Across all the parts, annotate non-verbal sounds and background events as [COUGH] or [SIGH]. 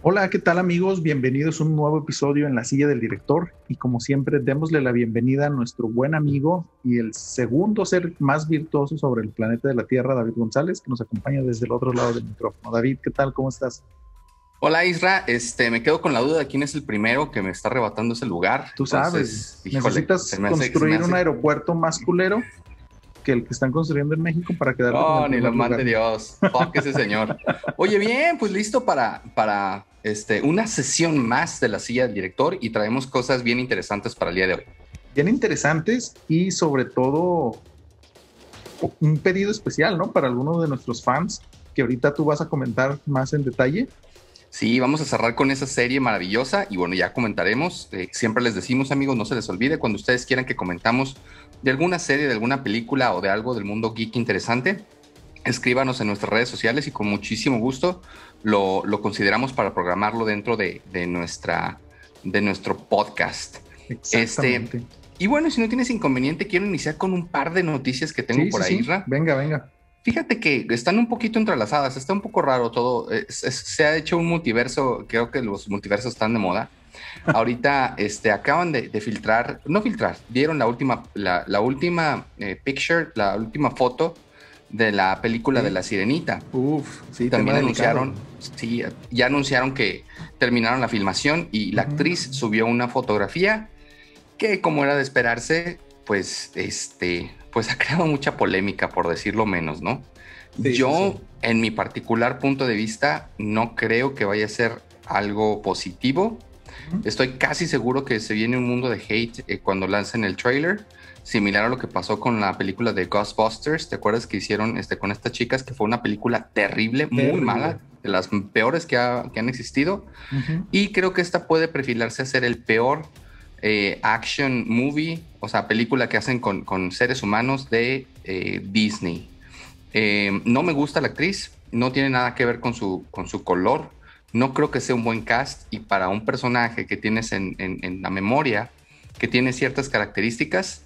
Hola, ¿qué tal amigos? Bienvenidos a un nuevo episodio en la silla del director y como siempre démosle la bienvenida a nuestro buen amigo y el segundo ser más virtuoso sobre el planeta de la Tierra, David González, que nos acompaña desde el otro lado del micrófono. David, ¿qué tal? ¿Cómo estás? Hola Isra, este, me quedo con la duda de quién es el primero que me está arrebatando ese lugar. Tú sabes, necesitas construir un aeropuerto más culero que el que están construyendo en México para quedar. Oh, ni lo mande Dios. Fuck ese señor. [LAUGHS] Oye, bien, pues listo para, para este, una sesión más de la silla del director y traemos cosas bien interesantes para el día de hoy. Bien interesantes y sobre todo un pedido especial, ¿no? Para algunos de nuestros fans que ahorita tú vas a comentar más en detalle. Sí, vamos a cerrar con esa serie maravillosa y bueno, ya comentaremos. Eh, siempre les decimos, amigos, no se les olvide cuando ustedes quieran que comentamos de alguna serie, de alguna película o de algo del mundo geek interesante, escríbanos en nuestras redes sociales y con muchísimo gusto lo, consideramos para programarlo dentro de, nuestra, de nuestro podcast. Este, y bueno, si no tienes inconveniente, quiero iniciar con un par de noticias que tengo por ahí, Venga, venga. Fíjate que están un poquito entrelazadas, está un poco raro todo. se ha hecho un multiverso, creo que los multiversos están de moda. Ahorita [LAUGHS] este, acaban de, filtrar, no filtrar, dieron la última, la, última eh, picture, la última foto de la película de La Sirenita. Uf, sí, también anunciaron, sí, ya anunciaron que terminaron la filmación y la actriz subió una fotografía que, como era de esperarse, pues, este, pues ha [LAUGHS] creado mucha polémica, por decirlo menos, ¿no? Yo, en mi particular punto de vista, no creo que vaya a ser algo positivo. Estoy casi seguro que se viene un mundo de hate eh, cuando lancen el trailer, similar a lo que pasó con la película de Ghostbusters. ¿Te acuerdas que hicieron este, con estas chicas? Que fue una película terrible, muy mala, de las peores que, han existido. Y creo que esta puede perfilarse a ser el peor eh, action movie, o sea, película que hacen con, seres humanos de eh, Disney. no me gusta la actriz, no tiene nada que ver con su, con su color no creo que sea un buen cast y para un personaje que tienes en, la memoria, que tiene ciertas características,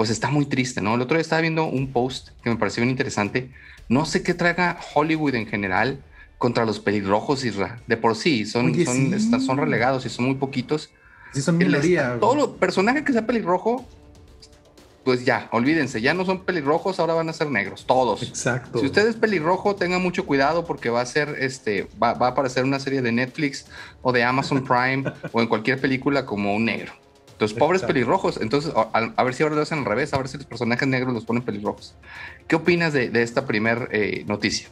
pues está muy triste, ¿no? El otro día estaba viendo un post que me pareció bien interesante. No sé qué traiga Hollywood en general contra los pelirrojos, Isra. De por sí, son, son, son relegados y son muy poquitos. Sí, son minoría. Todo personaje que sea pelirrojo pues ya, olvídense, ya no son pelirrojos, ahora van a ser negros, todos. Exacto. Si usted es pelirrojo, tenga mucho cuidado porque va a ser, este, va, a aparecer una serie de Netflix o de Amazon [LAUGHS] Prime o en cualquier película como un negro. Entonces, pobres pelirrojos. Entonces, a, ver si ahora lo hacen al revés, a ver si los personajes negros los ponen pelirrojos. ¿Qué opinas de, esta primer eh, noticia?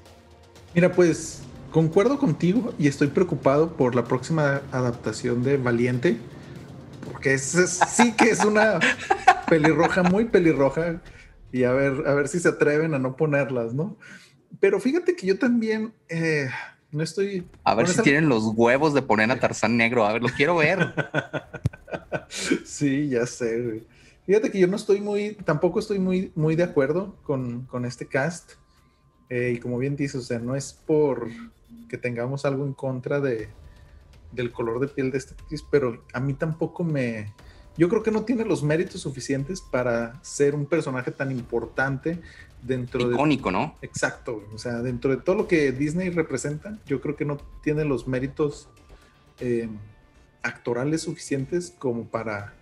Mira, pues concuerdo contigo y estoy preocupado por la próxima adaptación de Valiente porque es, sí que es una [LAUGHS] pelirroja, muy pelirroja, y a ver, a ver si se atreven a no ponerlas, ¿no? Pero fíjate que yo también eh, no estoy. A ver si tienen los huevos de poner a Tarzán negro, a ver, lo quiero ver. [LAUGHS] [LAUGHS] sí, ya sé, Fíjate que yo no estoy muy, tampoco estoy muy, muy de acuerdo con, con este cast. Eh, y como bien dices, o sea, no es por que tengamos algo en contra de, del color de piel de esta actriz, pero a mí tampoco me... Yo creo que no tiene los méritos suficientes para ser un personaje tan importante dentro de... Icónico, ¿no? Exacto, o sea, dentro de todo lo que Disney representa, yo creo que no tiene los méritos eh, actorales suficientes como para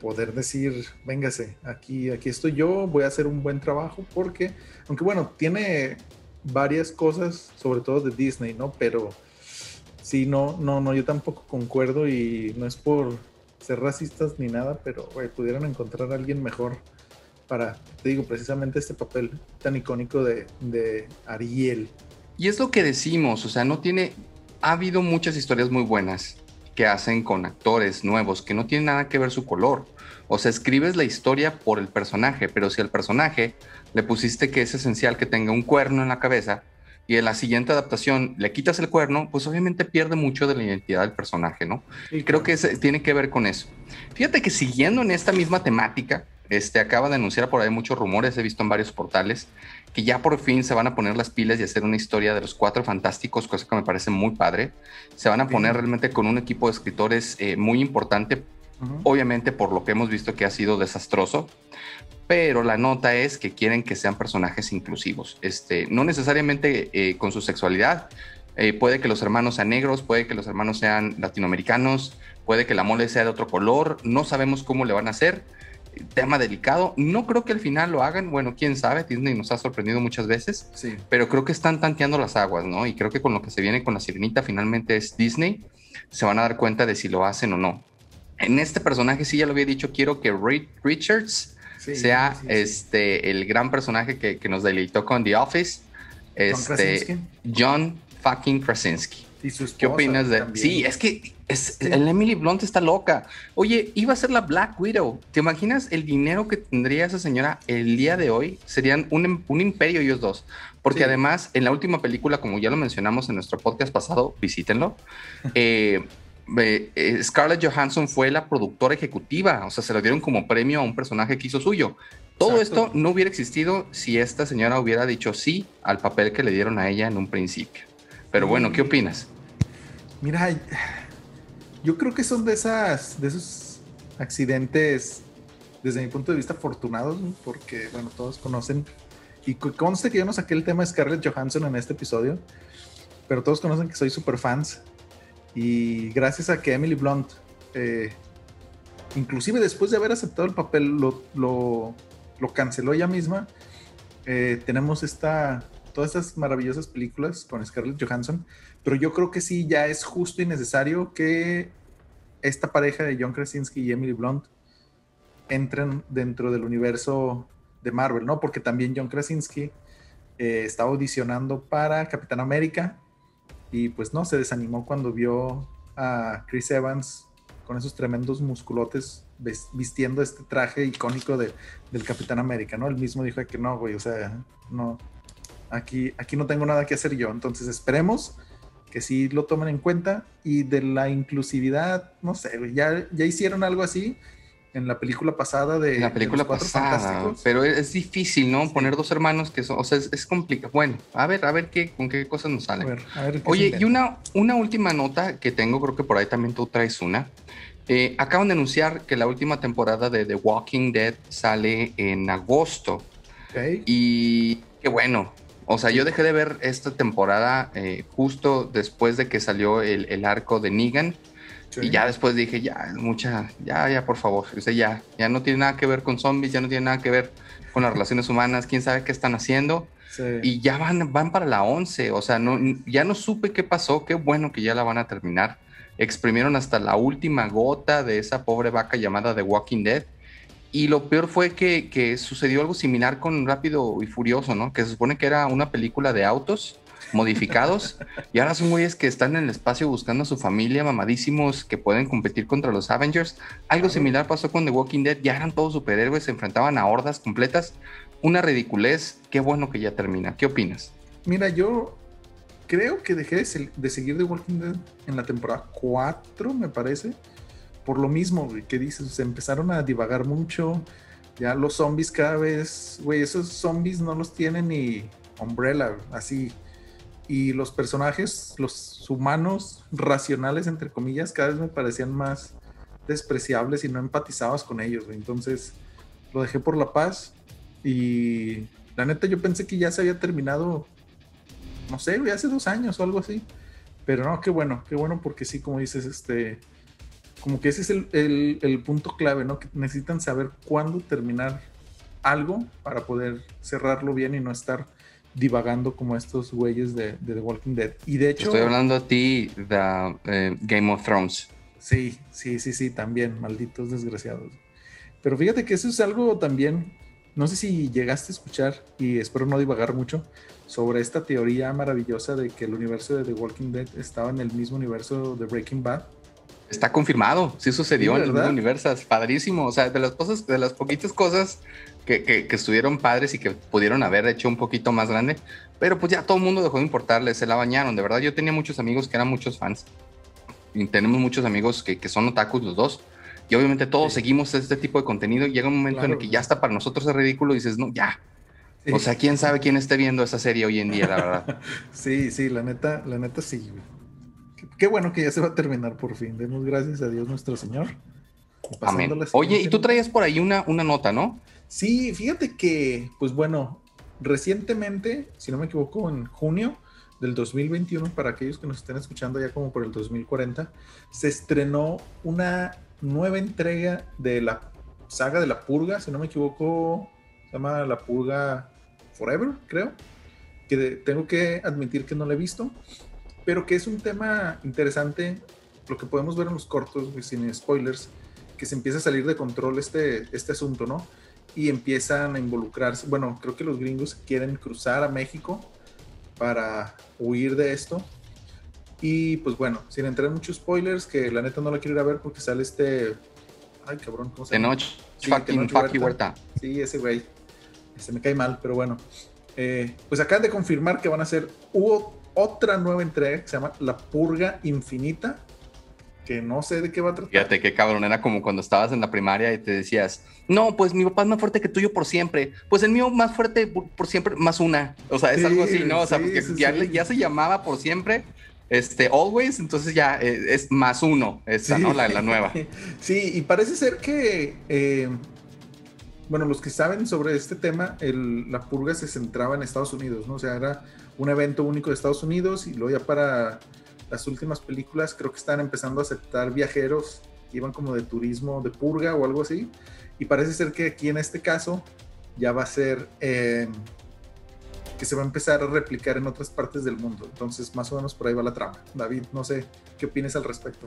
poder decir, véngase, aquí, aquí estoy yo, voy a hacer un buen trabajo, porque, aunque bueno, tiene varias cosas, sobre todo de Disney, ¿no? Pero Sí, no, no, no, yo tampoco concuerdo y no es por ser racistas ni nada, pero pudieran encontrar a alguien mejor para, te digo, precisamente este papel tan icónico de, de Ariel. Y es lo que decimos, o sea, no tiene, ha habido muchas historias muy buenas que hacen con actores nuevos que no tienen nada que ver su color. O sea, escribes la historia por el personaje, pero si al personaje le pusiste que es esencial que tenga un cuerno en la cabeza, y en la siguiente adaptación le quitas el cuerno, pues obviamente pierde mucho de la identidad del personaje, ¿no? Y creo que tiene que ver con eso. Fíjate que siguiendo en esta misma temática, este, acaba de anunciar por ahí muchos rumores, he visto en varios portales, que ya por fin se van a poner las pilas y hacer una historia de los cuatro fantásticos, cosa que me parece muy padre. Se van a poner realmente con un equipo de escritores eh, muy importante, obviamente por lo que hemos visto que ha sido desastroso, pero la nota es que quieren que sean personajes inclusivos, este, no necesariamente eh, con su sexualidad, Eh, puede que los hermanos sean negros, puede que los hermanos sean latinoamericanos, puede que la mole sea de otro color, no sabemos cómo le van a hacer. Tema delicado. No creo que al final lo hagan. Bueno, quién sabe. Disney nos ha sorprendido muchas veces. Sí. Pero creo que están tanteando las aguas, ¿no? Y creo que con lo que se viene con la sirenita finalmente es Disney. Se van a dar cuenta de si lo hacen o no. En este personaje sí ya lo había dicho, quiero que Reed Richards Sí, sea sí, sí. este el gran personaje que, que nos deleitó con The Office. Este, Krasinski. John fucking Krasinski. Y su ¿Qué opinas de también. Sí, es que es- Sí. el Emily Blunt está loca. Oye, iba a ser la Black Widow. ¿Te imaginas el dinero que tendría esa señora el día de hoy? Serían un, im- un imperio ellos dos. Porque Sí. además, en la última película, como ya lo mencionamos en nuestro podcast pasado, visítenlo. [LAUGHS] eh, eh, eh, Scarlett Johansson fue la productora ejecutiva, o sea, se lo dieron como premio a un personaje que hizo suyo. Todo Exacto. esto no hubiera existido si esta señora hubiera dicho sí al papel que le dieron a ella en un principio. Pero bueno, ¿qué Mm. opinas? Mira, yo creo que son de esas, de esos accidentes, desde mi punto de vista, afortunados, porque, bueno, todos conocen, y co- conste que yo no saqué el tema de Scarlett Johansson en este episodio, pero todos conocen que soy super fans, y gracias a que Emily Blunt, eh, inclusive después de haber aceptado el papel, lo, lo, lo canceló ella misma, eh, tenemos esta, todas estas maravillosas películas con Scarlett Johansson, pero yo creo que sí, ya es justo y necesario que esta pareja de John Krasinski y Emily Blunt entren dentro del universo de Marvel, ¿no? Porque también John Krasinski eh, estaba audicionando para Capitán América y pues no, se desanimó cuando vio a Chris Evans con esos tremendos musculotes vistiendo este traje icónico de- del Capitán América, ¿no? Él mismo dijo que no, güey, o sea, no, aquí, aquí no tengo nada que hacer yo, entonces esperemos que sí lo tomen en cuenta y de la inclusividad, no sé, ya, ya hicieron algo así en la película pasada de, En la de película Los Cuatro pasada, Fantásticos. pero es, difícil, ¿no? Sí. Poner dos hermanos que son, o sea, es, es complicado. Bueno, a ver, a ver qué, con qué cosas nos A salen. ver, a ver qué se Oye, y una, una última nota que tengo, creo que por ahí también tú traes una. Eh, acaban de anunciar que la última temporada de The Walking Dead sale en agosto. Ok. Y qué bueno. O sea, yo dejé de ver esta temporada eh, justo después de que salió el, el arco de Negan. Sí. Y ya después dije, ya, mucha, ya, ya, por favor. O sea, ya, ya no tiene nada que ver con zombies, ya no tiene nada que ver con las relaciones humanas, quién sabe qué están haciendo. Sí. Y ya van, van para la 11, o sea, no, ya no supe qué pasó, qué bueno que ya la van a terminar. Exprimieron hasta la última gota de esa pobre vaca llamada The Walking Dead. Y lo peor fue que, que sucedió algo similar con Rápido y Furioso, ¿no? Que se supone que era una película de autos modificados y ahora son güeyes que están en el espacio buscando a su familia, mamadísimos, que pueden competir contra los Avengers. Algo Claro. similar pasó con The Walking Dead, ya eran todos superhéroes, se enfrentaban a hordas completas. Una ridiculez, qué bueno que ya termina. ¿Qué opinas? Mira, yo creo que dejé de seguir The Walking Dead en la temporada 4, me parece. Por lo mismo, que dices, se empezaron a divagar mucho. Ya los zombies cada vez, güey, esos zombies no los tiene ni Umbrella, así. Y los personajes, los humanos racionales, entre comillas, cada vez me parecían más despreciables y no empatizabas con ellos. Entonces lo dejé por la paz. Y la neta, yo pensé que ya se había terminado no sé, güey, hace dos años o algo así. Pero no, qué bueno, qué bueno porque sí, como dices, este, como que ese es el, el- el punto clave, ¿no? Que necesitan saber cuándo terminar algo para poder cerrarlo bien y no estar divagando como estos güeyes de, de The Walking Dead. Y de hecho, Estoy hablando a ti de eh, Game of Thrones. sí, sí, sí, sí, también, malditos desgraciados. Pero fíjate que eso es algo también, no sé si llegaste a escuchar y espero no divagar mucho sobre esta teoría maravillosa de que el universo de The Walking Dead estaba en el mismo universo de Breaking Bad. Está confirmado, sí sucedió Sí, en el es padrísimo. O sea, de las cosas, de las poquitas cosas que, que, que estuvieron padres y que pudieron haber hecho un poquito más grande, pero pues ya todo el mundo dejó de importarles, se la bañaron. De verdad, yo tenía muchos amigos que eran muchos fans. Y tenemos muchos amigos que, que son otakus los dos. Y obviamente todos Sí. seguimos este tipo de contenido. y Llega un momento en Claro. el que ya está para nosotros es ridículo y dices, no, ya. Sí. O sea, quién sabe quién esté viendo esa serie hoy en día, la verdad. [LAUGHS] Sí, sí, la neta, la neta sí. güey. Qué, bueno que ya se va a terminar por fin. Demos gracias a Dios nuestro Señor. Amén. la Oye, y tú traías por ahí una, una nota, ¿no? Sí, fíjate que, pues bueno, recientemente, si no me equivoco, en junio, del 2021, para aquellos que nos estén escuchando ya como por el 2040, se estrenó una nueva entrega de la saga de la purga, si no me equivoco, se llama La Purga Forever, creo, que tengo que admitir que no la he visto, pero que es un tema interesante, lo que podemos ver en los cortos, sin spoilers, que se empieza a salir de control este, este asunto, ¿no? Y empiezan a involucrarse, bueno, creo que los gringos quieren cruzar a México para huir de esto. Y pues bueno, sin entrar en muchos spoilers, que la neta no la quiero ir a ver porque sale este. Ay, cabrón, ¿cómo se llama? noche, sí, fucking, Huerta. Sí, ese güey. Se me cae mal, pero bueno. Eh, pues acaban de confirmar que van a hacer. Hubo otra nueva entrega que se llama La Purga Infinita. Que no sé de qué va a tratar. Fíjate qué cabrón, era como cuando estabas en la primaria y te decías, no, pues mi papá es más fuerte que tuyo por siempre. Pues el mío más fuerte por, siempre, más una. O sea, es algo así, ¿no? O sea, porque ya, ya se llamaba por siempre este, Always, entonces ya eh, es más uno, esa, ¿no? La, la, nueva. [LAUGHS] Sí, y parece ser que, eh, bueno, los que saben sobre este tema, el, la purga se centraba en Estados Unidos, ¿no? O sea, era un evento único de Estados Unidos y luego ya para las últimas películas creo que están empezando a aceptar viajeros que iban como de turismo de purga o algo así. Y parece ser que aquí en este caso ya va a ser... Eh, que se va a empezar a replicar en otras partes del mundo. Entonces, más o menos por ahí va la trama. David, no sé, ¿qué opinas al respecto?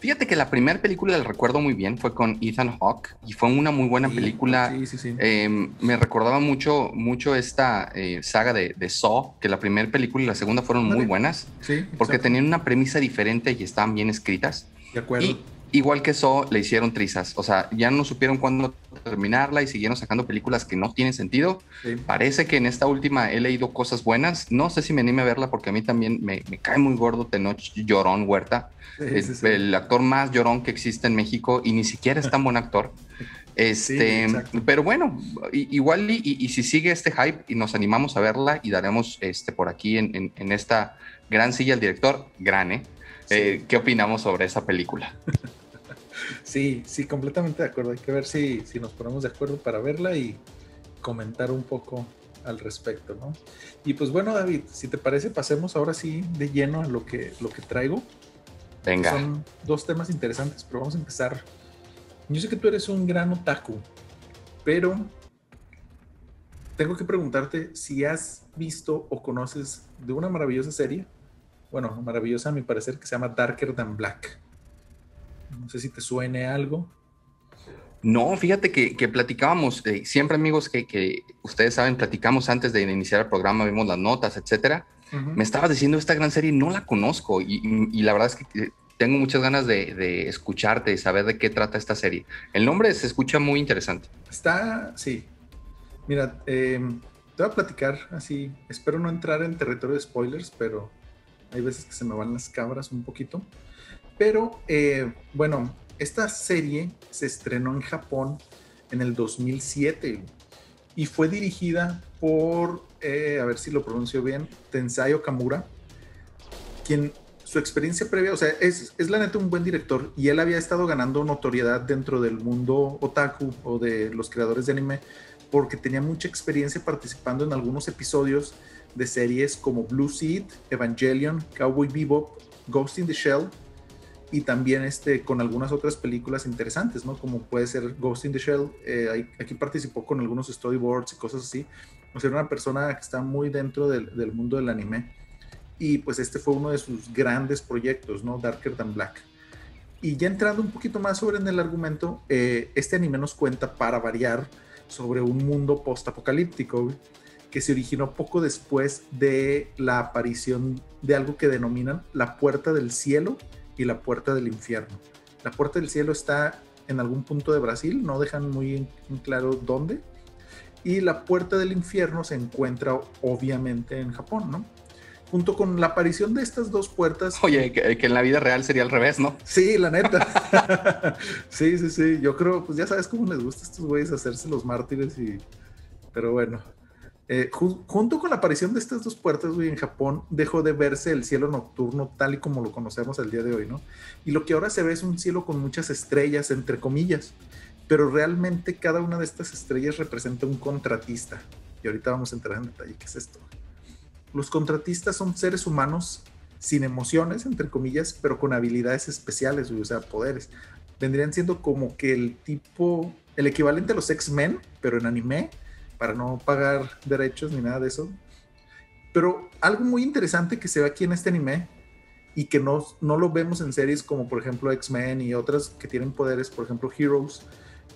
Fíjate que la primera película la recuerdo muy bien, fue con Ethan Hawke y fue una muy buena película. Sí, sí, sí. Em, me recordaba mucho, mucho esta eh, saga de, de, Saw, que la primera película y la segunda fueron muy buenas, sí, porque tenían una premisa diferente y estaban bien escritas. De acuerdo igual que eso, le hicieron trizas. O sea, ya no supieron cuándo terminarla y siguieron sacando películas que no tienen sentido. Parece que en esta última he leído cosas buenas. No sé si me anime a verla porque a mí también me, cae muy gordo Tenoch Llorón Huerta. el, actor más llorón que existe en México y ni siquiera es tan buen actor. [LAUGHS] Este, pero bueno, igual y, si sigue este hype y nos animamos a verla y daremos este por aquí en, en esta gran silla al director, gran, ¿eh? Eh, ¿Qué opinamos sobre esa película? [LAUGHS] Sí, sí, completamente de acuerdo. Hay que ver si, si nos ponemos de acuerdo para verla y comentar un poco al respecto, ¿no? Y pues bueno, David, si te parece, pasemos ahora sí de lleno a lo que, lo que traigo. Venga. Son dos temas interesantes, pero vamos a empezar. Yo sé que tú eres un gran otaku, pero tengo que preguntarte si has visto o conoces de una maravillosa serie bueno, maravillosa a mi parecer, que se llama Darker Than Black. No sé si te suene algo. No, fíjate que, platicábamos, eh, siempre amigos que, ustedes saben, platicamos antes de iniciar el programa, vimos las notas, etcétera. Me estabas diciendo esta gran serie, no la conozco y, la verdad es que tengo muchas ganas de, escucharte y saber de qué trata esta serie. El nombre se escucha muy interesante. Está, sí. Mira, em, te voy a platicar así, espero no entrar en territorio de spoilers, pero hay veces que se me van las cabras un poquito. Pero eh, bueno, esta serie se estrenó en Japón en el 2007 y fue dirigida por, eh, a ver si lo pronuncio bien, Tensai Okamura, quien su experiencia previa, o sea, es, es la neta un buen director y él había estado ganando notoriedad dentro del mundo otaku o de los creadores de anime porque tenía mucha experiencia participando en algunos episodios de series como Blue Seed, Evangelion, Cowboy Bebop, Ghost in the Shell y también este, con algunas otras películas interesantes, ¿no? Como puede ser Ghost in the Shell, eh, aquí participó con algunos storyboards y cosas así. O sea, una persona que está muy dentro del, del, mundo del anime. Y pues este fue uno de sus grandes proyectos, ¿no? Darker Than Black. Y ya entrando un poquito más sobre en el argumento, eh, este anime nos cuenta, para variar, sobre un mundo post-apocalíptico que se originó poco después de la aparición de algo que denominan la puerta del cielo y la puerta del infierno. La puerta del cielo está en algún punto de Brasil, no dejan muy claro dónde, y la puerta del infierno se encuentra obviamente en Japón, ¿no? Junto con la aparición de estas dos puertas. [LAUGHS] Oye, que, en la vida real sería al revés, ¿no? Sí, la neta. [LAUGHS] sí, sí, sí. Yo creo, pues ya sabes cómo les gusta a estos güeyes hacerse los mártires y. Pero bueno, eh, junto con la aparición de estas dos puertas, güey, en Japón dejó de verse el cielo nocturno tal y como lo conocemos el día de hoy, ¿no? Y lo que ahora se ve es un cielo con muchas estrellas, entre comillas, pero realmente cada una de estas estrellas representa un contratista. Y ahorita vamos a entrar en detalle qué es esto. los contratistas son seres humanos sin emociones, entre comillas, pero con habilidades especiales, o sea, poderes. Vendrían siendo como que el tipo, el equivalente a los X-Men, pero en anime, para no pagar derechos ni nada de eso. Pero algo muy interesante que se ve aquí en este anime y que no, no lo vemos en series como por ejemplo X-Men y otras que tienen poderes, por ejemplo Heroes,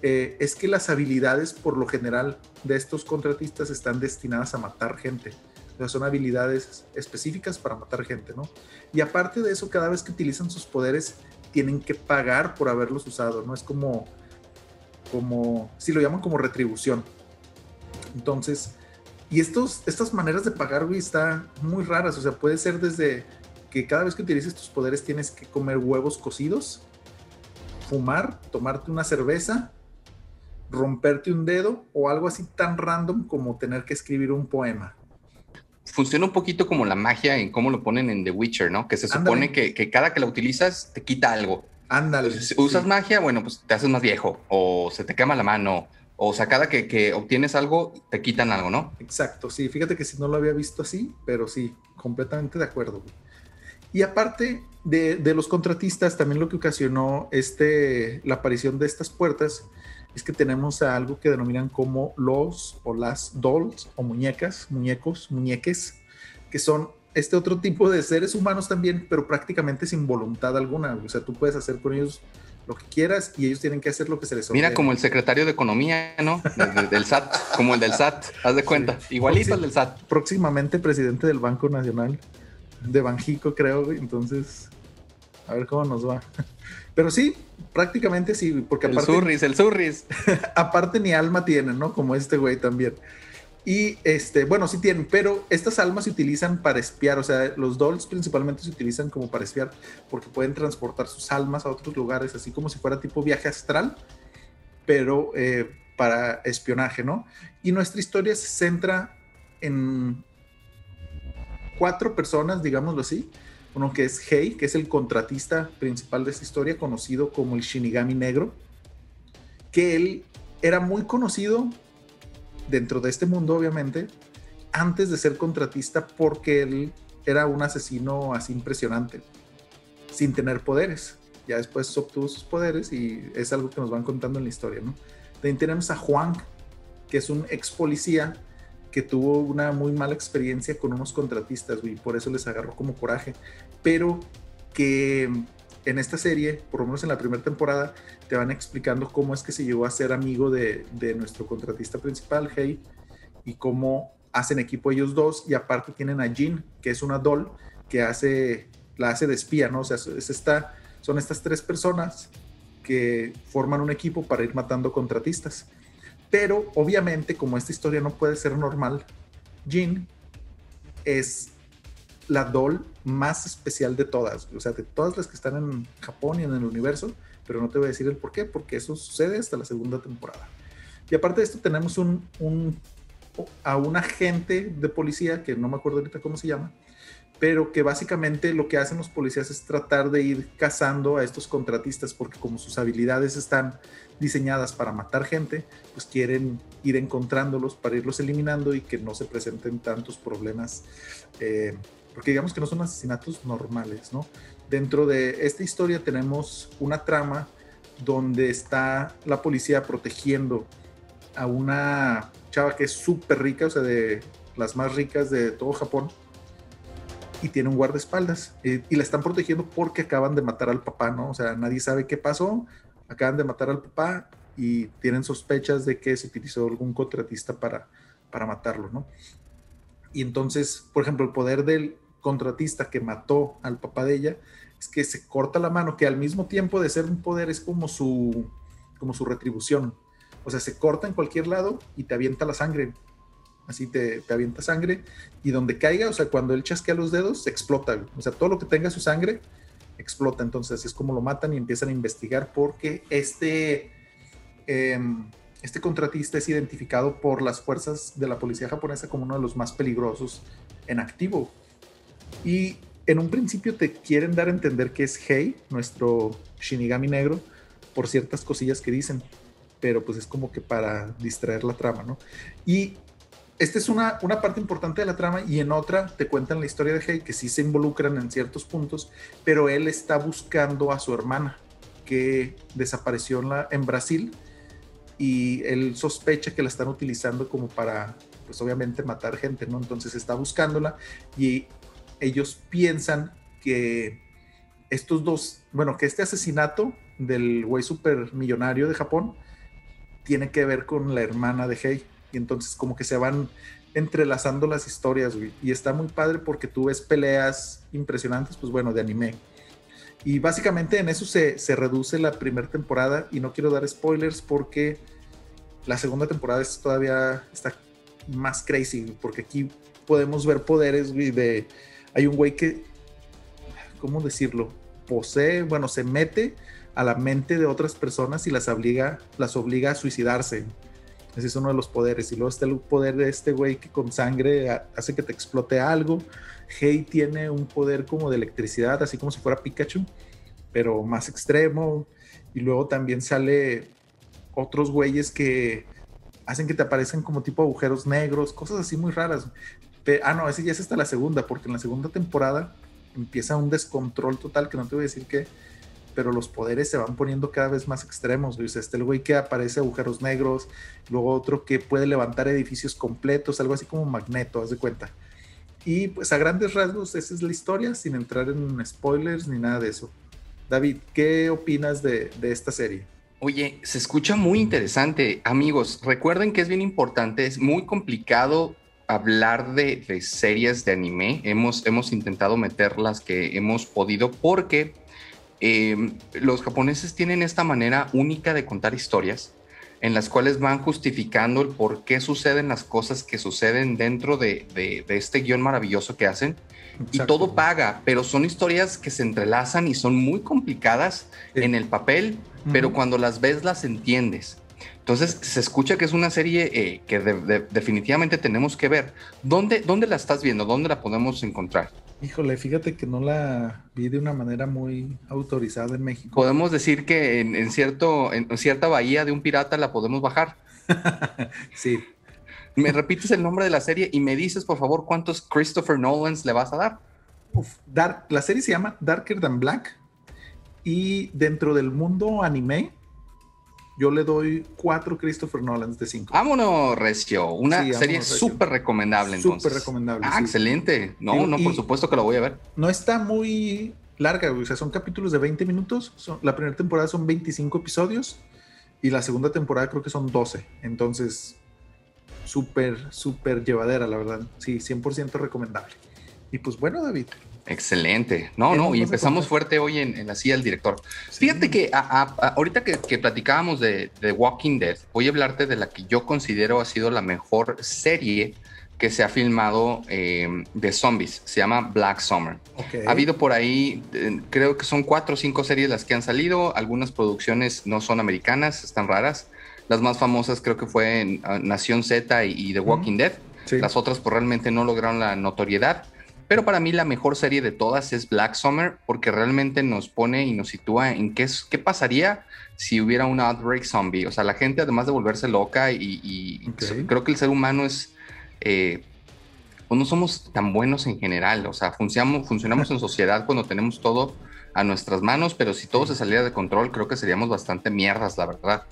eh, es que las habilidades por lo general de estos contratistas están destinadas a matar gente. O sea, son habilidades específicas para matar gente, ¿no? Y aparte de eso, cada vez que utilizan sus poderes, tienen que pagar por haberlos usado, ¿no? Es como, como, si lo llaman como retribución. Entonces, y estos, estas maneras de pagar, güey, están muy raras. O sea, puede ser desde que cada vez que utilices tus poderes tienes que comer huevos cocidos, fumar, tomarte una cerveza, romperte un dedo o algo así tan random como tener que escribir un poema. Funciona un poquito como la magia en cómo lo ponen en The Witcher, ¿no? Que se supone que, cada que la utilizas te quita algo. Ándale. si usas magia, bueno, pues te haces más viejo o se te quema la mano o sea, cada que, obtienes algo, te quitan algo, ¿no? Exacto, sí. Fíjate que si no lo había visto así, pero sí, completamente de acuerdo. Y aparte de, los contratistas, también lo que ocasionó este, la aparición de estas puertas es que tenemos a algo que denominan como los o las dolls o muñecas, muñecos, muñeques, que son este otro tipo de seres humanos también, pero prácticamente sin voluntad alguna. O sea, tú puedes hacer con ellos lo que quieras y ellos tienen que hacer lo que se les ordena. Mira, como el secretario de Economía, ¿no? del [LAUGHS] SAT, como el del SAT, haz de cuenta, igualito el del SAT. Próximamente presidente del Banco Nacional de Banjico, creo, entonces, a ver cómo nos va. [LAUGHS] Pero sí, prácticamente sí, porque aparte... El surris, el surris. [LAUGHS] aparte ni alma tienen, ¿no? Como este güey también. Y este, bueno, sí tienen, pero estas almas se utilizan para espiar, o sea, los dolls principalmente se utilizan como para espiar, porque pueden transportar sus almas a otros lugares, así como si fuera tipo viaje astral, pero eh, para espionaje, ¿no? Y nuestra historia se centra en cuatro personas, digámoslo así. Uno que es Hei, que es el contratista principal de esta historia, conocido como el Shinigami Negro, que él era muy conocido dentro de este mundo, obviamente, antes de ser contratista porque él era un asesino así impresionante, sin tener poderes. Ya después obtuvo sus poderes y es algo que nos van contando en la historia, ¿no? También tenemos a Juan, que es un ex policía que tuvo una muy mala experiencia con unos contratistas, y por eso les agarró como coraje, pero que en esta serie, por lo menos en la primera temporada, te van explicando cómo es que se llegó a ser amigo de, nuestro contratista principal, Hey, y cómo hacen equipo ellos dos, y aparte tienen a Jean, que es una doll que hace, la hace de espía, ¿no? O sea, es esta, son estas tres personas que forman un equipo para ir matando contratistas. Pero obviamente, como esta historia no puede ser normal, Jean es la doll más especial de todas, o sea, de todas las que están en Japón y en el universo, pero no te voy a decir el por qué, porque eso sucede hasta la segunda temporada. Y aparte de esto tenemos un, a un agente de policía, que no me acuerdo ahorita cómo se llama, pero que básicamente lo que hacen los policías es tratar de ir cazando a estos contratistas, porque como sus habilidades están diseñadas para matar gente, pues quieren ir encontrándolos para irlos eliminando y que no se presenten tantos problemas eh, porque digamos que no son asesinatos normales, ¿no? Dentro de esta historia tenemos una trama donde está la policía protegiendo a una chava que es súper rica, o sea, de las más ricas de todo Japón, y tiene un guardaespaldas, eh, y la están protegiendo porque acaban de matar al papá, ¿no? O sea, nadie sabe qué pasó, acaban de matar al papá y tienen sospechas de que se utilizó algún contratista para, para matarlo, ¿no? Y entonces, por ejemplo, el poder del contratista que mató al papá de ella es que se corta la mano, que al mismo tiempo de ser un poder es como su, como su retribución. O sea, se corta en cualquier lado y te avienta la sangre. Así te, te avienta sangre y donde caiga, o sea, cuando él chasquea los dedos, explota. O sea, todo lo que tenga su sangre explota. Entonces es como lo matan y empiezan a investigar porque este, em, este contratista es identificado por las fuerzas de la policía japonesa como uno de los más peligrosos en activo. Y en un principio te quieren dar a entender que es Hei, nuestro Shinigami negro, por ciertas cosillas que dicen, pero pues es como que para distraer la trama, ¿no? Y esta es una, una parte importante de la trama y en otra te cuentan la historia de Hei, que sí se involucran en ciertos puntos, pero él está buscando a su hermana que desapareció en, la, en Brasil y él sospecha que la están utilizando como para, pues obviamente matar gente, ¿no? Entonces está buscándola y ellos piensan que estos dos, bueno, que este asesinato del güey super millonario de Japón tiene que ver con la hermana de Hei y entonces como que se van entrelazando las historias, güey. Y está muy padre porque tú ves peleas impresionantes, pues bueno, de anime. Y básicamente en eso se, se reduce la primera temporada y no quiero dar spoilers porque la segunda temporada es todavía está más crazy, porque aquí podemos ver poderes, güey, de... Hay un güey que, ¿cómo decirlo? Posee, bueno, se mete a la mente de otras personas y las obliga, las obliga a suicidarse. Ese es uno de los poderes. Y luego está el poder de este güey que con sangre hace que te explote algo. Hei tiene un poder como de electricidad, así como si fuera Pikachu, pero más extremo. Y luego también sale otros güeyes que hacen que te aparezcan como tipo agujeros negros, cosas así muy raras. Ah, no, ese ya es hasta la segunda, porque en la segunda temporada empieza un descontrol total, que no te voy a decir qué, pero los poderes se van poniendo cada vez más extremos. Dice, este el güey que aparece agujeros negros, luego otro que puede levantar edificios completos, algo así como magneto, haz de cuenta. Y pues a grandes rasgos esa es la historia, sin entrar en spoilers ni nada de eso. David, ¿qué opinas de, de esta serie? Oye, se escucha muy interesante. Amigos, recuerden que es bien importante, es muy complicado hablar de, de series de anime. Hemos, hemos intentado meter las que hemos podido porque Em, los japoneses tienen esta manera única de contar historias en las cuales van justificando el por qué suceden las cosas que suceden dentro de, este guion maravilloso que hacen. Y todo paga, pero son historias que se entrelazan y son muy complicadas en el papel, pero cuando las ves las entiendes. Entonces se escucha que es una serie eh, que definitivamente tenemos que ver. ¿Dónde, ¿Dónde la estás viendo? ¿Dónde la podemos encontrar? Híjole, fíjate que no la vi de una manera muy autorizada en México. Podemos decir que en, cierto, en cierta bahía de un pirata la podemos bajar. [LAUGHS] sí. ¿Me repites el nombre de la serie y me dices, por favor, cuántos Christopher Nolans le vas a dar? Uf, Dark, la serie se llama Darker Than Black y dentro del mundo anime yo le doy cuatro Christopher Nolan de cinco. Vámonos, Recio. Una serie súper recomendable, entonces. Súper recomendable. Ah, excelente. No, no, por supuesto que lo voy a ver. No está muy larga, O sea, son capítulos de 20 minutos. la primera temporada son 25 episodios y la segunda temporada creo que son 12. Entonces, súper, súper llevadera, la verdad. Sí, 100% recomendable. Y pues bueno, David, Excelente. No, no, y empezamos fuerte hoy en, la silla del director. Fíjate que ahorita que, platicábamos de, Walking Dead, voy a hablarte de la que yo considero ha sido la mejor serie que se ha filmado eh, de zombies. Se llama Black Summer. Ha habido por ahí, eh, creo que son cuatro o cinco series las que han salido. Algunas producciones no son americanas, están raras. Las más famosas creo que fue en, ah, Nación Z y, The Walking Dead. Las otras pues realmente no lograron la notoriedad. Pero para mí la mejor serie de todas es Black Summer porque realmente nos pone y nos sitúa en qué, es, qué pasaría si hubiera un outbreak zombie. O sea, la gente además de volverse loca y, creo que el ser humano es... Eh, pues no somos tan buenos en general. O sea, funcionamos, funcionamos en sociedad [LAUGHS] cuando tenemos todo a nuestras manos, pero si todo se saliera de control, creo que seríamos bastante mierdas, la verdad.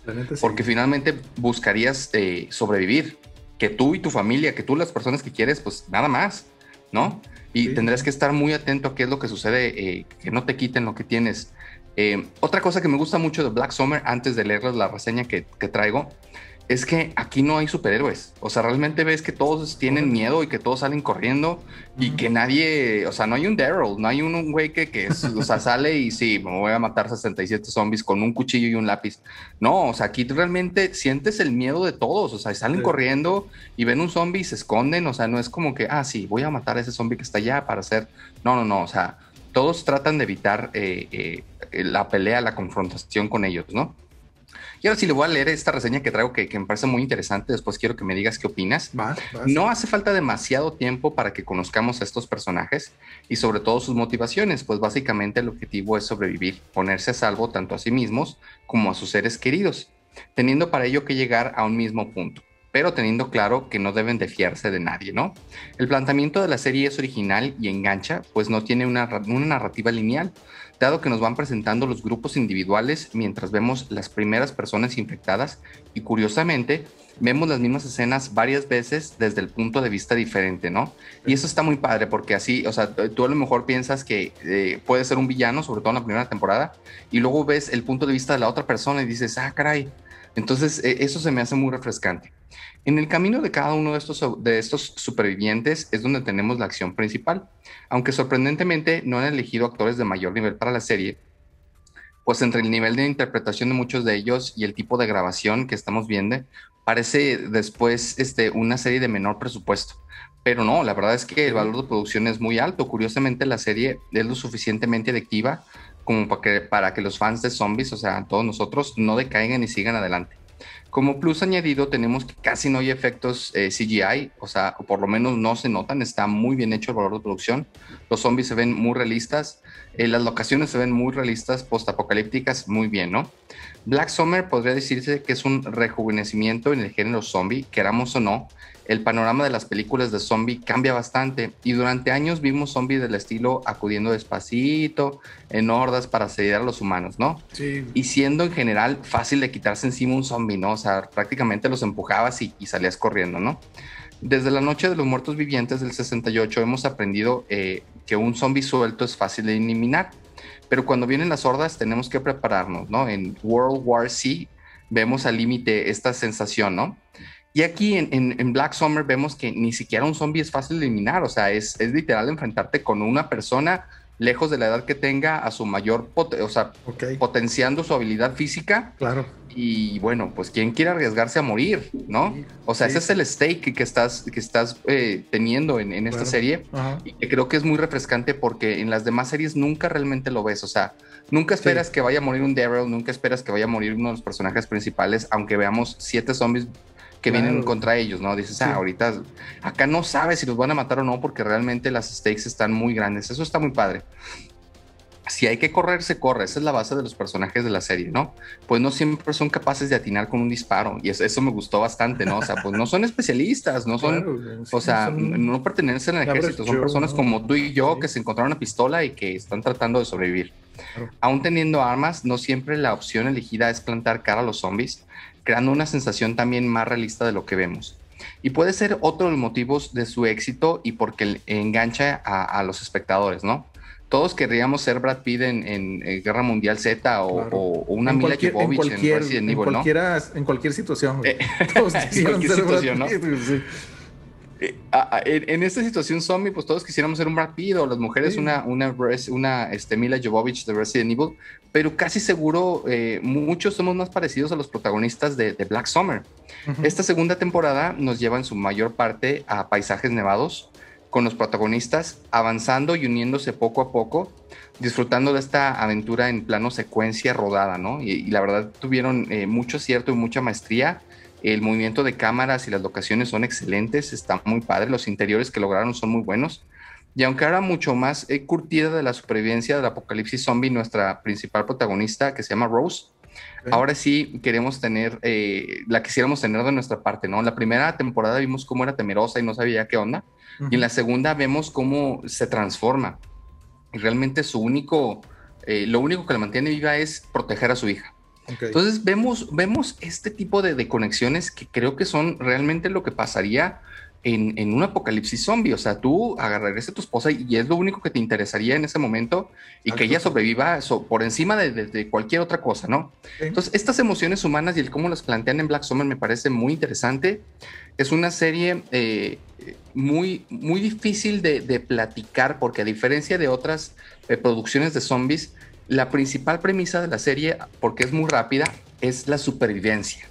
Porque finalmente buscarías eh, sobrevivir, que tú y tu familia, que tú las personas que quieres, pues nada más, ¿no? Y tendrás que estar muy atento a qué es lo que sucede, eh, que no te quiten lo que tienes. Eh, otra cosa que me gusta mucho de Black Summer, antes de leerles la reseña que, que traigo, es que aquí no hay superhéroes. O sea, realmente ves que todos tienen miedo y que todos salen corriendo y que nadie, o sea, no hay un Daryl, no hay un güey que, que o sea, [LAUGHS] sale y sí, me voy a matar 67 zombies con un cuchillo y un lápiz. No, o sea, aquí realmente sientes el miedo de todos, o sea, salen corriendo y ven un zombie y se esconden, o sea, no es como que, ah, sí, voy a matar a ese zombie que está allá para hacer. No, no, no, o sea, todos tratan de evitar eh, eh, la pelea, la confrontación con ellos, ¿no? Y ahora sí le voy a leer esta reseña que traigo que, me parece muy interesante. Después quiero que me digas qué opinas. no hace falta demasiado tiempo para que conozcamos a estos personajes y sobre todo sus motivaciones, pues básicamente el objetivo es sobrevivir, ponerse a salvo tanto a sí mismos como a sus seres queridos, teniendo para ello que llegar a un mismo punto, pero teniendo claro que no deben de fiarse de nadie, ¿no? El planteamiento de la serie es original y engancha, pues no tiene una, una narrativa lineal, dado que nos van presentando los grupos individuales mientras vemos las primeras personas infectadas y curiosamente vemos las mismas escenas varias veces desde el punto de vista diferente, ¿no? Y eso está muy padre porque así, o sea, tú a lo mejor piensas que eh, puede ser un villano, sobre todo en la primera temporada, y luego ves el punto de vista de la otra persona y dices, ah, caray. Entonces, eh, eso se me hace muy refrescante. En el camino de cada uno de estos, de estos supervivientes es donde tenemos la acción principal. Aunque sorprendentemente no han elegido actores de mayor nivel para la serie, pues entre el nivel de interpretación de muchos de ellos y el tipo de grabación que estamos viendo, parece después este, una serie de menor presupuesto. Pero no, la verdad es que el valor de producción es muy alto. Curiosamente, la serie es lo suficientemente adictiva como para que, para que los fans de zombies, o sea, todos nosotros, no decaigan y sigan adelante. Como plus añadido tenemos que casi no hay efectos eh, CGI, o sea, o por lo menos no se notan, está muy bien hecho el valor de producción. Los zombies se ven muy realistas, eh, las locaciones se ven muy realistas, postapocalípticas, muy bien, ¿no? Black Summer podría decirse que es un rejuvenecimiento en el género zombie, queramos o no, el panorama de las películas de zombie cambia bastante y durante años vimos zombies del estilo acudiendo despacito, en hordas para asediar a los humanos, ¿no? Sí. Y siendo en general fácil de quitarse encima un zombie, ¿no? O sea, prácticamente los empujabas y, salías corriendo, ¿no? Desde la noche de los muertos vivientes del 68 hemos aprendido eh, que un zombie suelto es fácil de eliminar, pero cuando vienen las hordas tenemos que prepararnos, ¿no? En World War C vemos al límite esta sensación, ¿no? Y aquí en, Black Summer vemos que ni siquiera un zombie es fácil de eliminar, o sea, es, es literal enfrentarte con una persona lejos de la edad que tenga a su mayor, o sea, potenciando su habilidad física. Claro. Y bueno, pues quién quiere arriesgarse a morir, ¿no? o sea, ese es el stake que estás, que estás eh, teniendo en, esta serie. Y que creo que es muy refrescante porque en las demás series nunca realmente lo ves, o sea, nunca esperas que vaya a morir un Daryl, nunca esperas que vaya a morir uno de los personajes principales, aunque veamos siete zombies que vienen contra ellos, ¿no? Dices, ah, ahorita acá no sabes si los van a matar o no porque realmente las stakes están muy grandes. Eso está muy padre. Si hay que correr, se corre. Esa es la base de los personajes de la serie, ¿no? Pues no siempre son capaces de atinar con un disparo. Y eso, me gustó bastante, ¿no? O sea, pues no son especialistas, no son, o sea, no pertenecen al ejército. Son personas como tú y yo que se encontraron una pistola y que están tratando de sobrevivir. Aún teniendo armas, no siempre la opción elegida es plantar cara a los zombies creando una sensación también más realista de lo que vemos. Y puede ser otro de los motivos de su éxito y porque engancha a, los espectadores, ¿no? Todos querríamos ser Brad Pitt en, Guerra Mundial Z o, una Mila Jovovich en, Resident Evil, ¿no? En cualquier situación. Eh, [LAUGHS] en cualquier situación, ¿no? Eh, en, esta situación zombie, pues todos quisiéramos ser un Brad Pitt o las mujeres una, una, una este, Mila Jovovich de Resident Evil, pero casi seguro eh, muchos somos más parecidos a los protagonistas de, Black Summer. Esta segunda temporada nos lleva en su mayor parte a paisajes nevados, con los protagonistas avanzando y uniéndose poco a poco, disfrutando de esta aventura en plano secuencia rodada, ¿no? Y, la verdad tuvieron eh, mucho acierto y mucha maestría el movimiento de cámaras y las locaciones son excelentes, está muy padre, los interiores que lograron son muy buenos. Y aunque ahora mucho más curtida de la supervivencia del apocalipsis zombie, nuestra principal protagonista, que se llama Rose, ahora sí queremos tener, eh, la quisiéramos tener de nuestra parte, ¿no? La primera temporada vimos cómo era temerosa y no sabía qué onda, y en la segunda vemos cómo se transforma. Y realmente su único, eh, lo único que la mantiene viva es proteger a su hija. Entonces vemos, vemos este tipo de, conexiones que creo que son realmente lo que pasaría en, un apocalipsis zombie. O sea, tú agarrarías a tu esposa y, es lo único que te interesaría en ese momento y que ella sobreviva por encima de, cualquier otra cosa, ¿no? Entonces, estas emociones humanas y el cómo las plantean en Black Summer me parece muy interesante. Es una serie eh, muy, muy difícil de, platicar porque a diferencia de otras eh, producciones de zombies, la principal premisa de la serie, porque es muy rápida, es la supervivencia.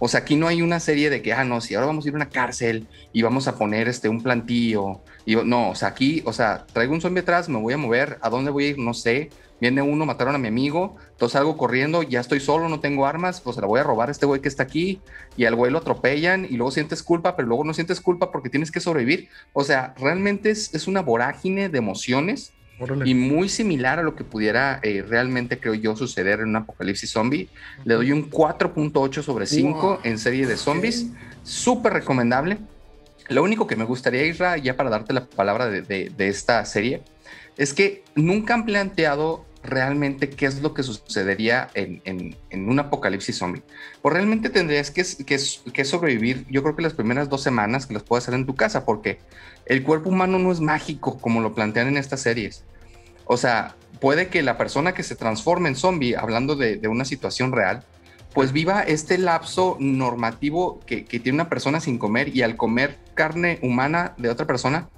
O sea, aquí no hay una serie de que, ah, no, si ahora vamos a ir a una cárcel y vamos a poner este, un plantillo. Y, no, o sea, aquí, o sea, traigo un zombie atrás, me voy a mover, ¿a dónde voy a ir? No sé. Viene uno, mataron a mi amigo, entonces salgo corriendo, ya estoy solo, no tengo armas, pues la voy a robar a este güey que está aquí y al güey lo atropellan y luego sientes culpa, pero luego no sientes culpa porque tienes que sobrevivir. O sea, realmente es, es una vorágine de emociones y muy similar a lo que pudiera eh, realmente, creo yo, suceder en un apocalipsis zombie. Le doy un 4.8 sobre 5 en serie de zombies. súper recomendable. Lo único que me gustaría, Isra, ya para darte la palabra de, esta serie, es que nunca han planteado realmente qué es lo que sucedería en, un apocalipsis zombie. Pues realmente tendrías que, que, sobrevivir, yo creo que las primeras dos semanas que las puedes hacer en tu casa, porque el cuerpo humano no es mágico como lo plantean en estas series. O sea, puede que la persona que se transforme en zombie, hablando de, una situación real, pues viva este lapso normativo que, tiene una persona sin comer y al comer carne humana de otra persona,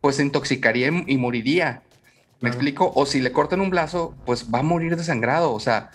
pues se intoxicaría y moriría. ¿Me explico? O si le cortan un brazo, pues va a morir desangrado. O sea,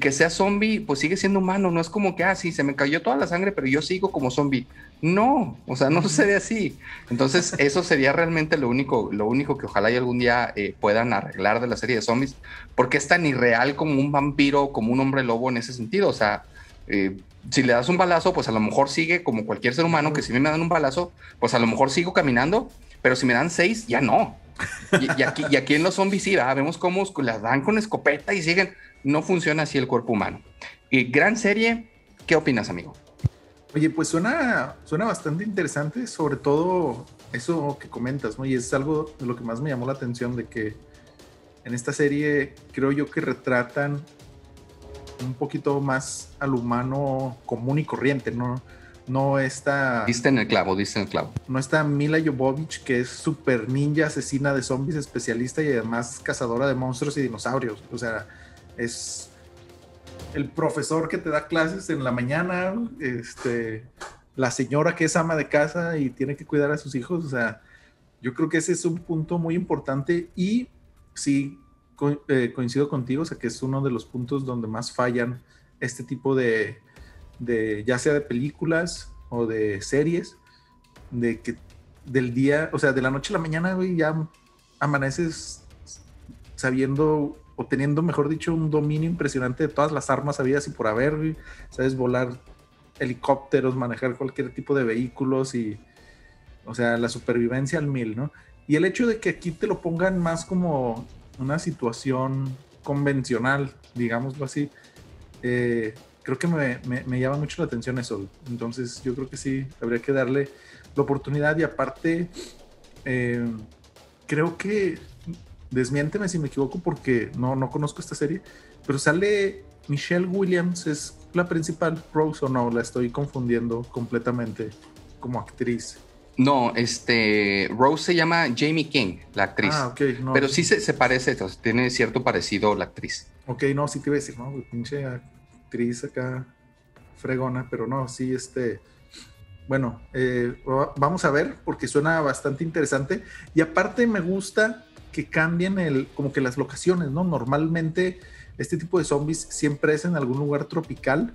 que sea zombie, pues sigue siendo humano. No es como que, ah, sí, se me cayó toda la sangre, pero yo sigo como zombie. No, o sea, no [LAUGHS] sucede así. Entonces, eso sería realmente lo único, lo único que ojalá y algún día eh, puedan arreglar de la serie de zombies, porque es tan irreal como un vampiro, como un hombre lobo en ese sentido. O sea, eh, si le das un balazo, pues a lo mejor sigue como cualquier ser humano, que si me dan un balazo, pues a lo mejor sigo caminando, pero si me dan seis, ya no. [LAUGHS] Y, aquí, y aquí en los zombies sí, vemos cómo las dan con escopeta y siguen. No funciona así el cuerpo humano. Y gran serie, ¿qué opinas, amigo? Oye, pues suena, suena bastante interesante, sobre todo eso que comentas, ¿no? Y es algo de lo que más me llamó la atención de que en esta serie creo yo que retratan un poquito más al humano común y corriente, ¿no? No está... Diste en el clavo, diste en el clavo. No está Mila Jovovich, que es super ninja, asesina de zombies, especialista y además cazadora de monstruos y dinosaurios. O sea, es el profesor que te da clases en la mañana, este, la señora que es ama de casa y tiene que cuidar a sus hijos. O sea, yo creo que ese es un punto muy importante y sí eh, coincido contigo, o sea, que es uno de los puntos donde más fallan este tipo de de ya sea de películas o de series, de que del día, o sea, de la noche a la mañana, güey, ya amaneces sabiendo o teniendo, mejor dicho, un dominio impresionante de todas las armas habidas y por haber, güey. Sabes volar helicópteros, manejar cualquier tipo de vehículos y, o sea, la supervivencia al mil, ¿no? Y el hecho de que aquí te lo pongan más como una situación convencional, digámoslo así, eh, creo que me, llama mucho la atención eso. Entonces yo creo que sí, habría que darle la oportunidad y aparte, eh, creo que, desmiénteme si me equivoco porque no, no conozco esta serie, pero sale Michelle Williams, es la principal, Rose o no, la estoy confundiendo completamente como actriz. No, este, Rose se llama Jamie King, la actriz. Ah, ok. Pero sí se, se parece, tiene cierto parecido la actriz. Ok, no, sí te iba a decir, no, pinche actriz acá fregona, pero no, sí, este, bueno, eh, vamos a ver porque suena bastante interesante y aparte me gusta que cambien el, como que las locaciones, ¿no? Normalmente este tipo de zombies siempre es en algún lugar tropical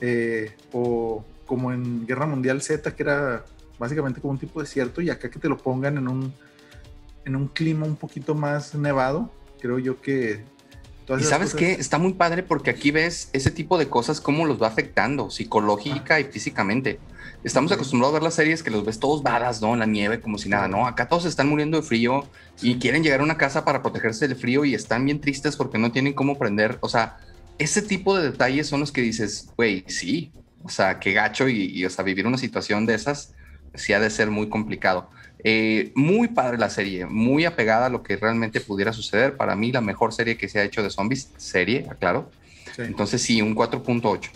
eh, o como en Guerra Mundial Z, que era básicamente como un tipo de desierto y acá que te lo pongan en un, en un clima un poquito más nevado, creo yo que y sabes qué, está muy padre porque aquí ves ese tipo de cosas, cómo los va afectando psicológica y físicamente. Estamos acostumbrados a ver las series que los ves todos varas, ¿no? En la nieve, como si nada, ¿no? Acá todos están muriendo de frío y quieren llegar a una casa para protegerse del frío y están bien tristes porque no tienen cómo prender. O sea, ese tipo de detalles son los que dices, güey, sí. O sea, qué gacho y, y, o sea, vivir una situación de esas sí ha de ser muy complicado. Eh, muy padre la serie, muy apegada a lo que realmente pudiera suceder. Para mí, la mejor serie que se ha hecho de zombies, serie, aclaro. Entonces, sí, un 4.8.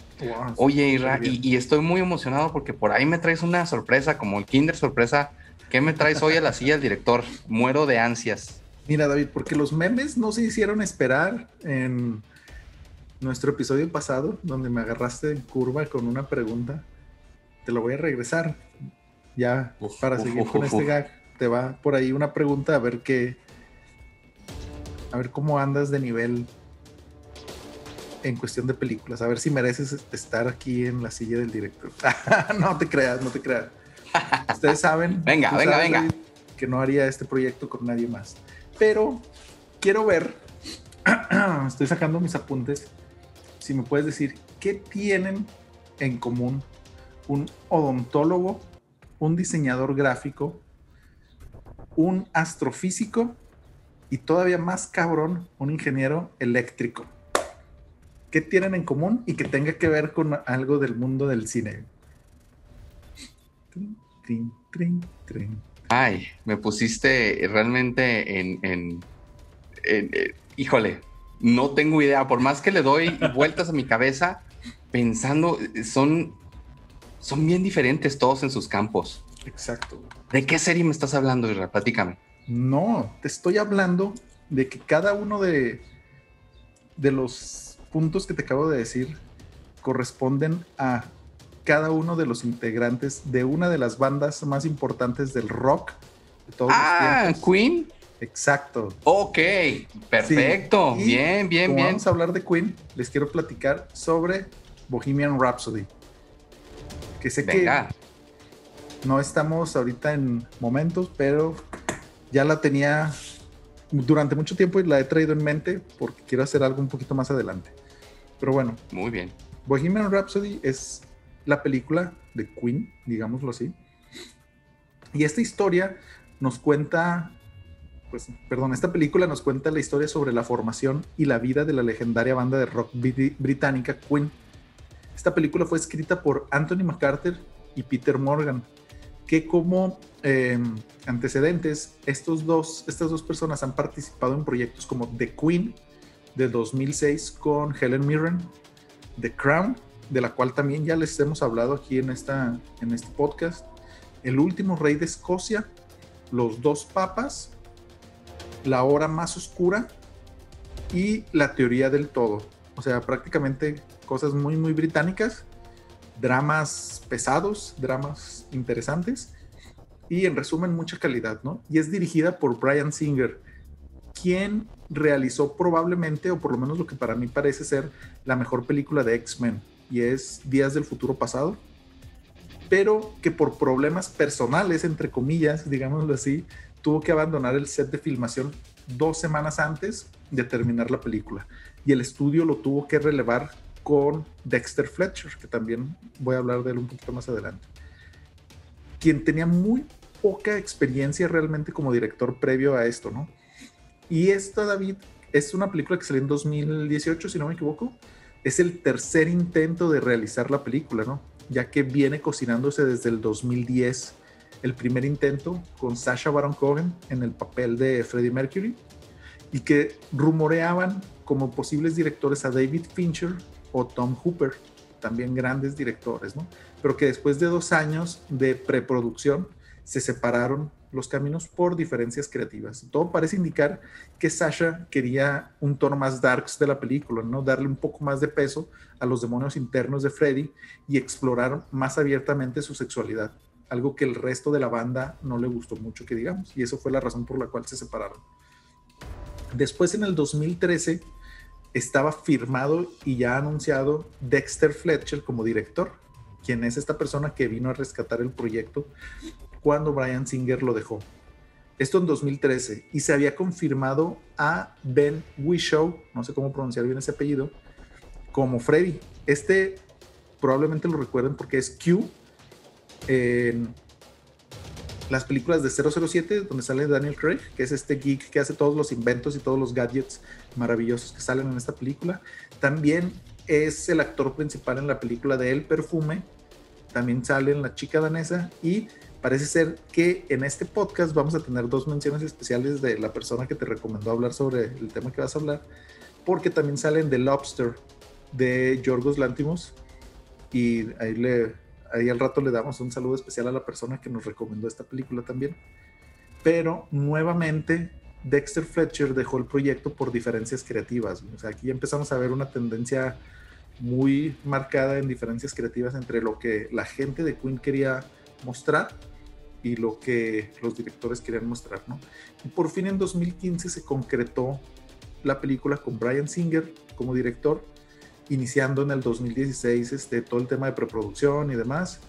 Oye, Ira, y, estoy muy emocionado porque por ahí me traes una sorpresa, como el Kinder sorpresa. ¿Qué me traes hoy a la silla del director? Muero de ansias. Mira, David, porque los memes no se hicieron esperar en nuestro episodio pasado, donde me agarraste en curva con una pregunta. Te lo voy a regresar ya para seguir con este gag, te va por ahí una pregunta a ver qué, a ver cómo andas de nivel en cuestión de películas, a ver si mereces estar aquí en la silla del director. [LAUGHS] no te creas, no te creas. Ustedes saben, [LAUGHS] venga, venga, venga, que no haría este proyecto con nadie más. Pero quiero ver, [CLEARS THROAT] estoy sacando mis apuntes, si me puedes decir qué tienen en común un odontólogo un diseñador gráfico, un astrofísico y todavía más cabrón, un ingeniero eléctrico. ¿Qué tienen en común y que tenga que ver con algo del mundo del cine? Ay, me pusiste realmente en, eh, híjole, no tengo idea, por más que le doy vueltas a mi cabeza pensando, son, son bien diferentes todos en sus campos. Exacto. ¿De qué serie me estás hablando, Isra? Platícame. No, te estoy hablando de que cada uno de, de los puntos que te acabo de decir corresponden a cada uno de los integrantes de una de las bandas más importantes del rock de todos ah, los tiempos. Queen. Exacto. Ok, perfecto. bien, bien, bien. Vamos a hablar de Queen. Les quiero platicar sobre Bohemian Rhapsody. Que sé que no estamos ahorita en momentos, pero ya la tenía durante mucho tiempo y la he traído en mente porque quiero hacer algo un poquito más adelante. Pero bueno. Muy bien. Bohemian Rhapsody es la película de Queen, digámoslo así. Y esta historia nos cuenta, pues, perdón, esta película nos cuenta la historia sobre la formación y la vida de la legendaria banda de rock británica Queen. Esta película fue escrita por Anthony McCarthy y Peter Morgan, que como em, antecedentes, estos dos, estas dos personas han participado en proyectos como The Queen de 2006 con Helen Mirren, The Crown, de la cual también ya les hemos hablado aquí en, esta, en este podcast, El último rey de Escocia, Los dos papas, La hora más oscura y La teoría del todo. O sea, prácticamente cosas muy, muy británicas dramas pesados, dramas interesantes y en resumen mucha calidad, ¿no? Y es dirigida por Brian Singer, quien realizó probablemente, o por lo menos lo que para mí parece ser la mejor película de X-Men, y es Días del Futuro Pasado, pero que por problemas personales, entre comillas, digámoslo así, tuvo que abandonar el set de filmación dos semanas antes de terminar la película, y el estudio lo tuvo que relevar con Dexter Fletcher, que también voy a hablar de él un poquito más adelante, quien tenía muy poca experiencia realmente como director previo a esto, ¿no? Y esta, David, es una película que salió en 2018, si no me equivoco. Es el tercer intento de realizar la película, ¿no? Ya que viene cocinándose desde el 2010. El primer intento con Sasha Baron Cohen en el papel de Freddie Mercury y que rumoreaban como posibles directores a David Fincher o Tom Hooper, también grandes directores, ¿no? Pero que después de dos años de preproducción se separaron los caminos por diferencias creativas. Todo parece indicar que Sasha quería un tono más darks de la película, ¿no? Darle un poco más de peso a los demonios internos de Freddy y explorar más abiertamente su sexualidad, algo que el resto de la banda no le gustó mucho que digamos, y eso fue la razón por la cual se separaron. Después en el 2013 estaba firmado y ya anunciado Dexter Fletcher como director, quien es esta persona que vino a rescatar el proyecto cuando Brian Singer lo dejó. Esto en 2013 y se había confirmado a Ben Whishaw, no sé cómo pronunciar bien ese apellido, como Freddy. Este probablemente lo recuerden porque es Q las películas de 007, donde sale Daniel Craig, que es este geek que hace todos los inventos y todos los gadgets maravillosos que salen en esta película. También es el actor principal en la película de El Perfume. También sale en La Chica Danesa. Y parece ser que en este podcast vamos a tener dos menciones especiales de la persona que te recomendó hablar sobre el tema que vas a hablar. Porque también salen The Lobster de Yorgos Lantimos. Y ahí le ahí al rato le damos un saludo especial a la persona que nos recomendó esta película también. Pero nuevamente Dexter Fletcher dejó el proyecto por diferencias creativas. O sea, aquí empezamos a ver una tendencia muy marcada en diferencias creativas entre lo que la gente de Queen quería mostrar y lo que los directores querían mostrar, ¿no? Y por fin en 2015 se concretó la película con Brian Singer como director iniciando en el 2016 este, todo el tema de preproducción y demás,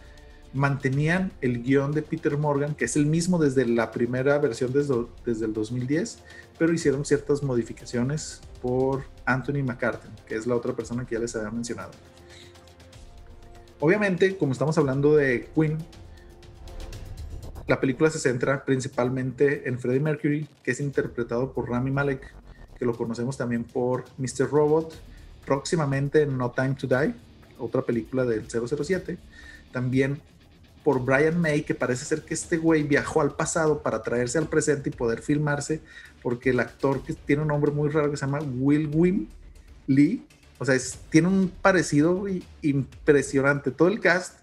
mantenían el guion de Peter Morgan, que es el mismo desde la primera versión desde, desde el 2010, pero hicieron ciertas modificaciones por Anthony McCarthy, que es la otra persona que ya les había mencionado. Obviamente, como estamos hablando de Queen, la película se centra principalmente en Freddie Mercury, que es interpretado por Rami Malek, que lo conocemos también por Mr. Robot próximamente No Time to Die, otra película del 007. También por Brian May, que parece ser que este güey viajó al pasado para traerse al presente y poder filmarse, porque el actor que tiene un nombre muy raro que se llama Will Wim Lee, o sea, tiene un parecido impresionante. Todo el cast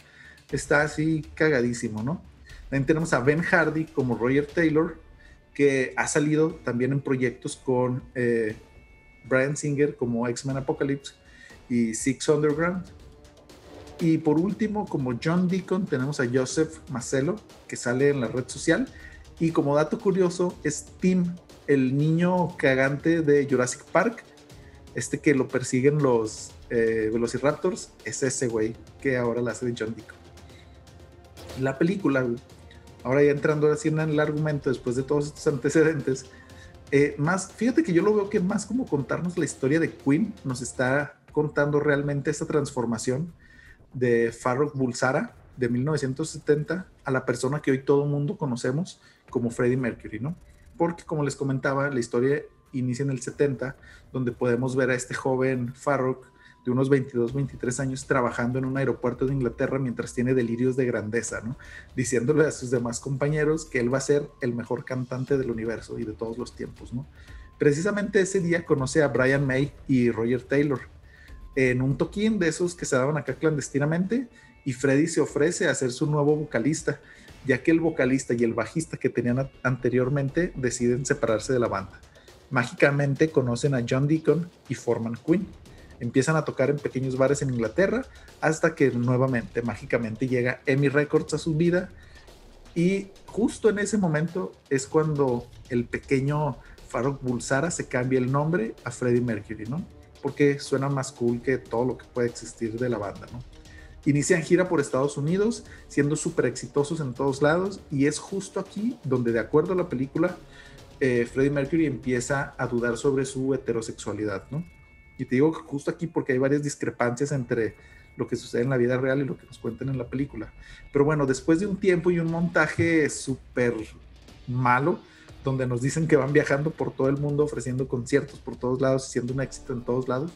está así cagadísimo, ¿no? También tenemos a Ben Hardy como Roger Taylor, que ha salido también en proyectos con eh, Brian Singer como X-Men Apocalypse y Six Underground. Y por último, como John Deacon, tenemos a Joseph Marcelo, que sale en la red social. Y como dato curioso, es Tim, el niño cagante de Jurassic Park. Este que lo persiguen los eh, Velociraptors, es ese güey que ahora la hace de John Deacon. La película, ahora ya entrando así en el argumento después de todos estos antecedentes, eh, más, fíjate que yo lo veo que más como contarnos la historia de Queen, nos está contando realmente esta transformación de Farrokh Bulsara de 1970 a la persona que hoy todo mundo conocemos como Freddie Mercury, ¿no? Porque como les comentaba, la historia inicia en el 70, donde podemos ver a este joven Farrokh de unos 22, 23 años trabajando en un aeropuerto de Inglaterra mientras tiene delirios de grandeza, ¿no? Diciéndole a sus demás compañeros que él va a ser el mejor cantante del universo y de todos los tiempos, ¿no? Precisamente ese día conoce a Brian May y Roger Taylor, en un toquín de esos que se daban acá clandestinamente y Freddy se ofrece a ser su nuevo vocalista, ya que el vocalista y el bajista que tenían anteriormente deciden separarse de la banda. Mágicamente conocen a John Deacon y forman Queen. Empiezan a tocar en pequeños bares en Inglaterra hasta que nuevamente, mágicamente llega Emmy Records a su vida y justo en ese momento es cuando el pequeño Farrokh Bulsara se cambia el nombre a Freddie Mercury, ¿no? porque suena más cool que todo lo que puede existir de la banda, ¿no? Inician gira por Estados Unidos, siendo súper exitosos en todos lados, y es justo aquí donde, de acuerdo a la película, eh, Freddie Mercury empieza a dudar sobre su heterosexualidad, ¿no? Y te digo justo aquí porque hay varias discrepancias entre lo que sucede en la vida real y lo que nos cuentan en la película. Pero bueno, después de un tiempo y un montaje súper malo, donde nos dicen que van viajando por todo el mundo ofreciendo conciertos por todos lados, siendo un éxito en todos lados.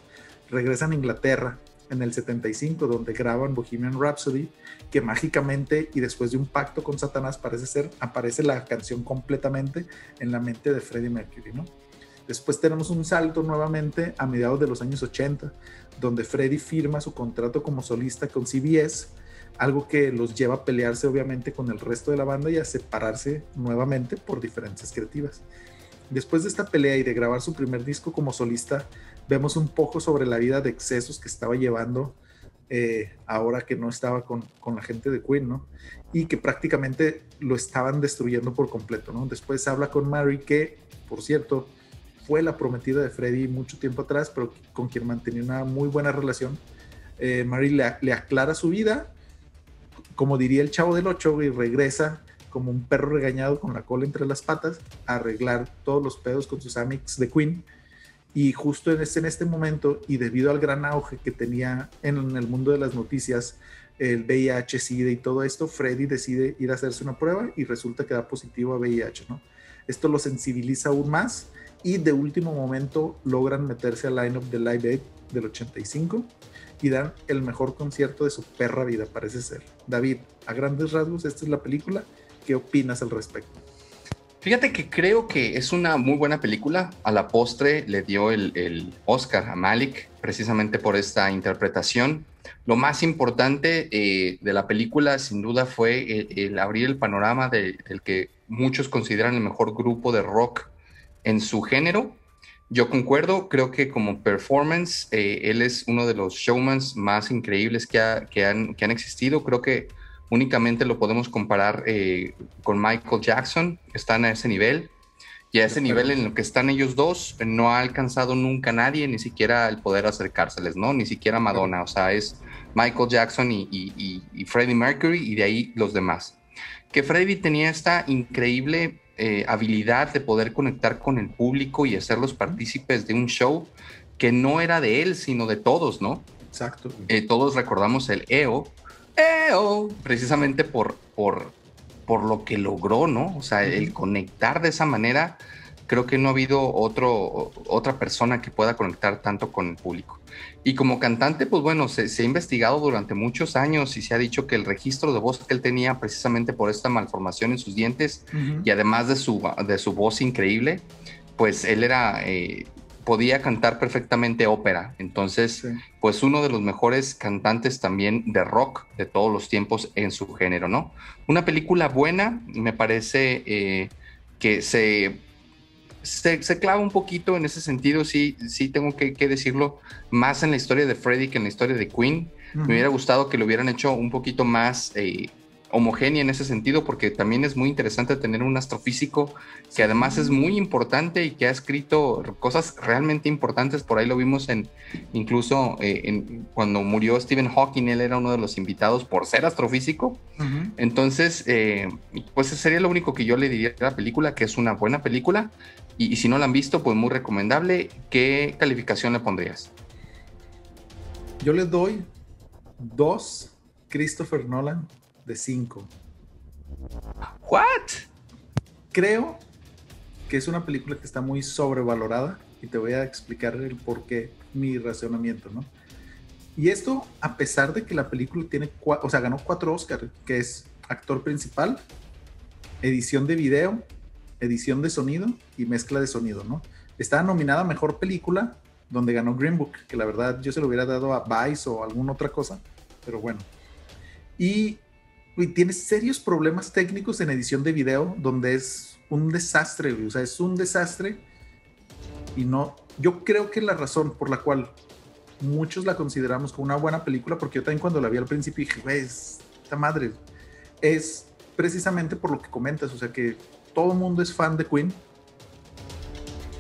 Regresan a Inglaterra en el 75, donde graban Bohemian Rhapsody, que mágicamente y después de un pacto con Satanás parece ser, aparece la canción completamente en la mente de Freddie Mercury, ¿no? Después tenemos un salto nuevamente a mediados de los años 80, donde Freddie firma su contrato como solista con CBS algo que los lleva a pelearse obviamente con el resto de la banda y a separarse nuevamente por diferencias creativas. Después de esta pelea y de grabar su primer disco como solista, vemos un poco sobre la vida de excesos que estaba llevando eh, ahora que no estaba con, con, la gente de Queen, ¿no? Y que prácticamente lo estaban destruyendo por completo, ¿no? Después habla con Mary, que, por cierto, la prometida de Freddie mucho tiempo atrás, pero con quien mantenía una muy buena relación. Eh, Mary le, aclara su vida como diría el chavo del 8, y regresa como un perro regañado con la cola entre las patas a arreglar todos los pedos con sus amics de Queen. Y justo en este, en este momento, y debido al gran auge que tenía en, el mundo de las noticias, el VIH, SIDA y todo esto, Freddy decide ir a hacerse una prueba y resulta que da positivo a VIH. Esto lo sensibiliza aún más y de último momento logran meterse al line-up de Live Aid del 85 y dan el mejor concierto de su perra vida, parece ser. David, a grandes rasgos, esta es la película. ¿Qué opinas al respecto? Fíjate que creo que es una muy buena película. A la postre le dio el, Oscar a Malik precisamente por esta interpretación. Lo más importante eh, de la película sin duda fue el, abrir el panorama del que muchos consideran el mejor grupo de rock en su género yo concuerdo, creo que como performance, eh, él es uno de los showmans más increíbles que, que, han, que han, existido. Creo que únicamente lo podemos comparar eh, con Michael Jackson, están a ese nivel. Y a ese nivel en el que están ellos dos, no ha alcanzado nunca nadie, ni siquiera el poder acercárseles, ¿no? Ni siquiera Madonna, o sea, es Michael Jackson y, y, y Freddie Mercury y de ahí los demás. Que Freddie tenía esta increíble eh, habilidad de poder conectar con el público y hacerlos partícipes de un show que no era de él, sino de todos, ¿no? Exacto. Eh, todos recordamos el EO, EO, precisamente por, por, por lo que logró, ¿no? O sea, el conectar de esa manera creo que no ha habido otro, otra persona que pueda conectar tanto con el público. Y como cantante, pues bueno, se, ha investigado durante muchos años y se ha dicho que el registro de voz que él tenía precisamente por esta malformación en sus dientes y además de su, de su voz increíble, pues él era, eh, podía cantar perfectamente ópera. Entonces, pues uno de los mejores cantantes también de rock de todos los tiempos en su género, ¿no? Una película buena, me parece eh, que se se, clava un poquito en ese sentido, sí, sí tengo que, decirlo, más en la historia de Freddy que en la historia de Queen. Me hubiera gustado que lo hubieran hecho un poquito más eh, homogénea en ese sentido, porque también es muy interesante tener un astrofísico que además es muy importante y que ha escrito cosas realmente importantes. Por ahí lo vimos en incluso eh, en, cuando murió Stephen Hawking, él era uno de los invitados por ser astrofísico. Entonces, eh, pues sería lo único que yo le diría a la película, que es una buena película. Y, si no la han visto, pues muy recomendable. ¿Qué calificación le pondrías? Yo le doy dos Christopher Nolan de cinco. ¿What? Creo que es una película que está muy sobrevalorada y te voy a explicar el por qué, mi racionamiento, ¿no? Y esto a pesar de que la película tiene, o sea, ganó cuatro Oscars, que es actor principal, edición de video edición de sonido y mezcla de sonido, ¿no? Estaba nominada a Mejor Película, donde ganó Green Book, que la verdad yo se lo hubiera dado a Vice o alguna otra cosa, pero bueno. Y, tiene serios problemas técnicos en edición de video, donde es un desastre, o sea, es un desastre. Y no, yo creo que la razón por la cual muchos la consideramos como una buena película, porque yo también cuando la vi al principio dije, esta madre, es precisamente por lo que comentas, o sea, que todo el mundo es fan de Queen.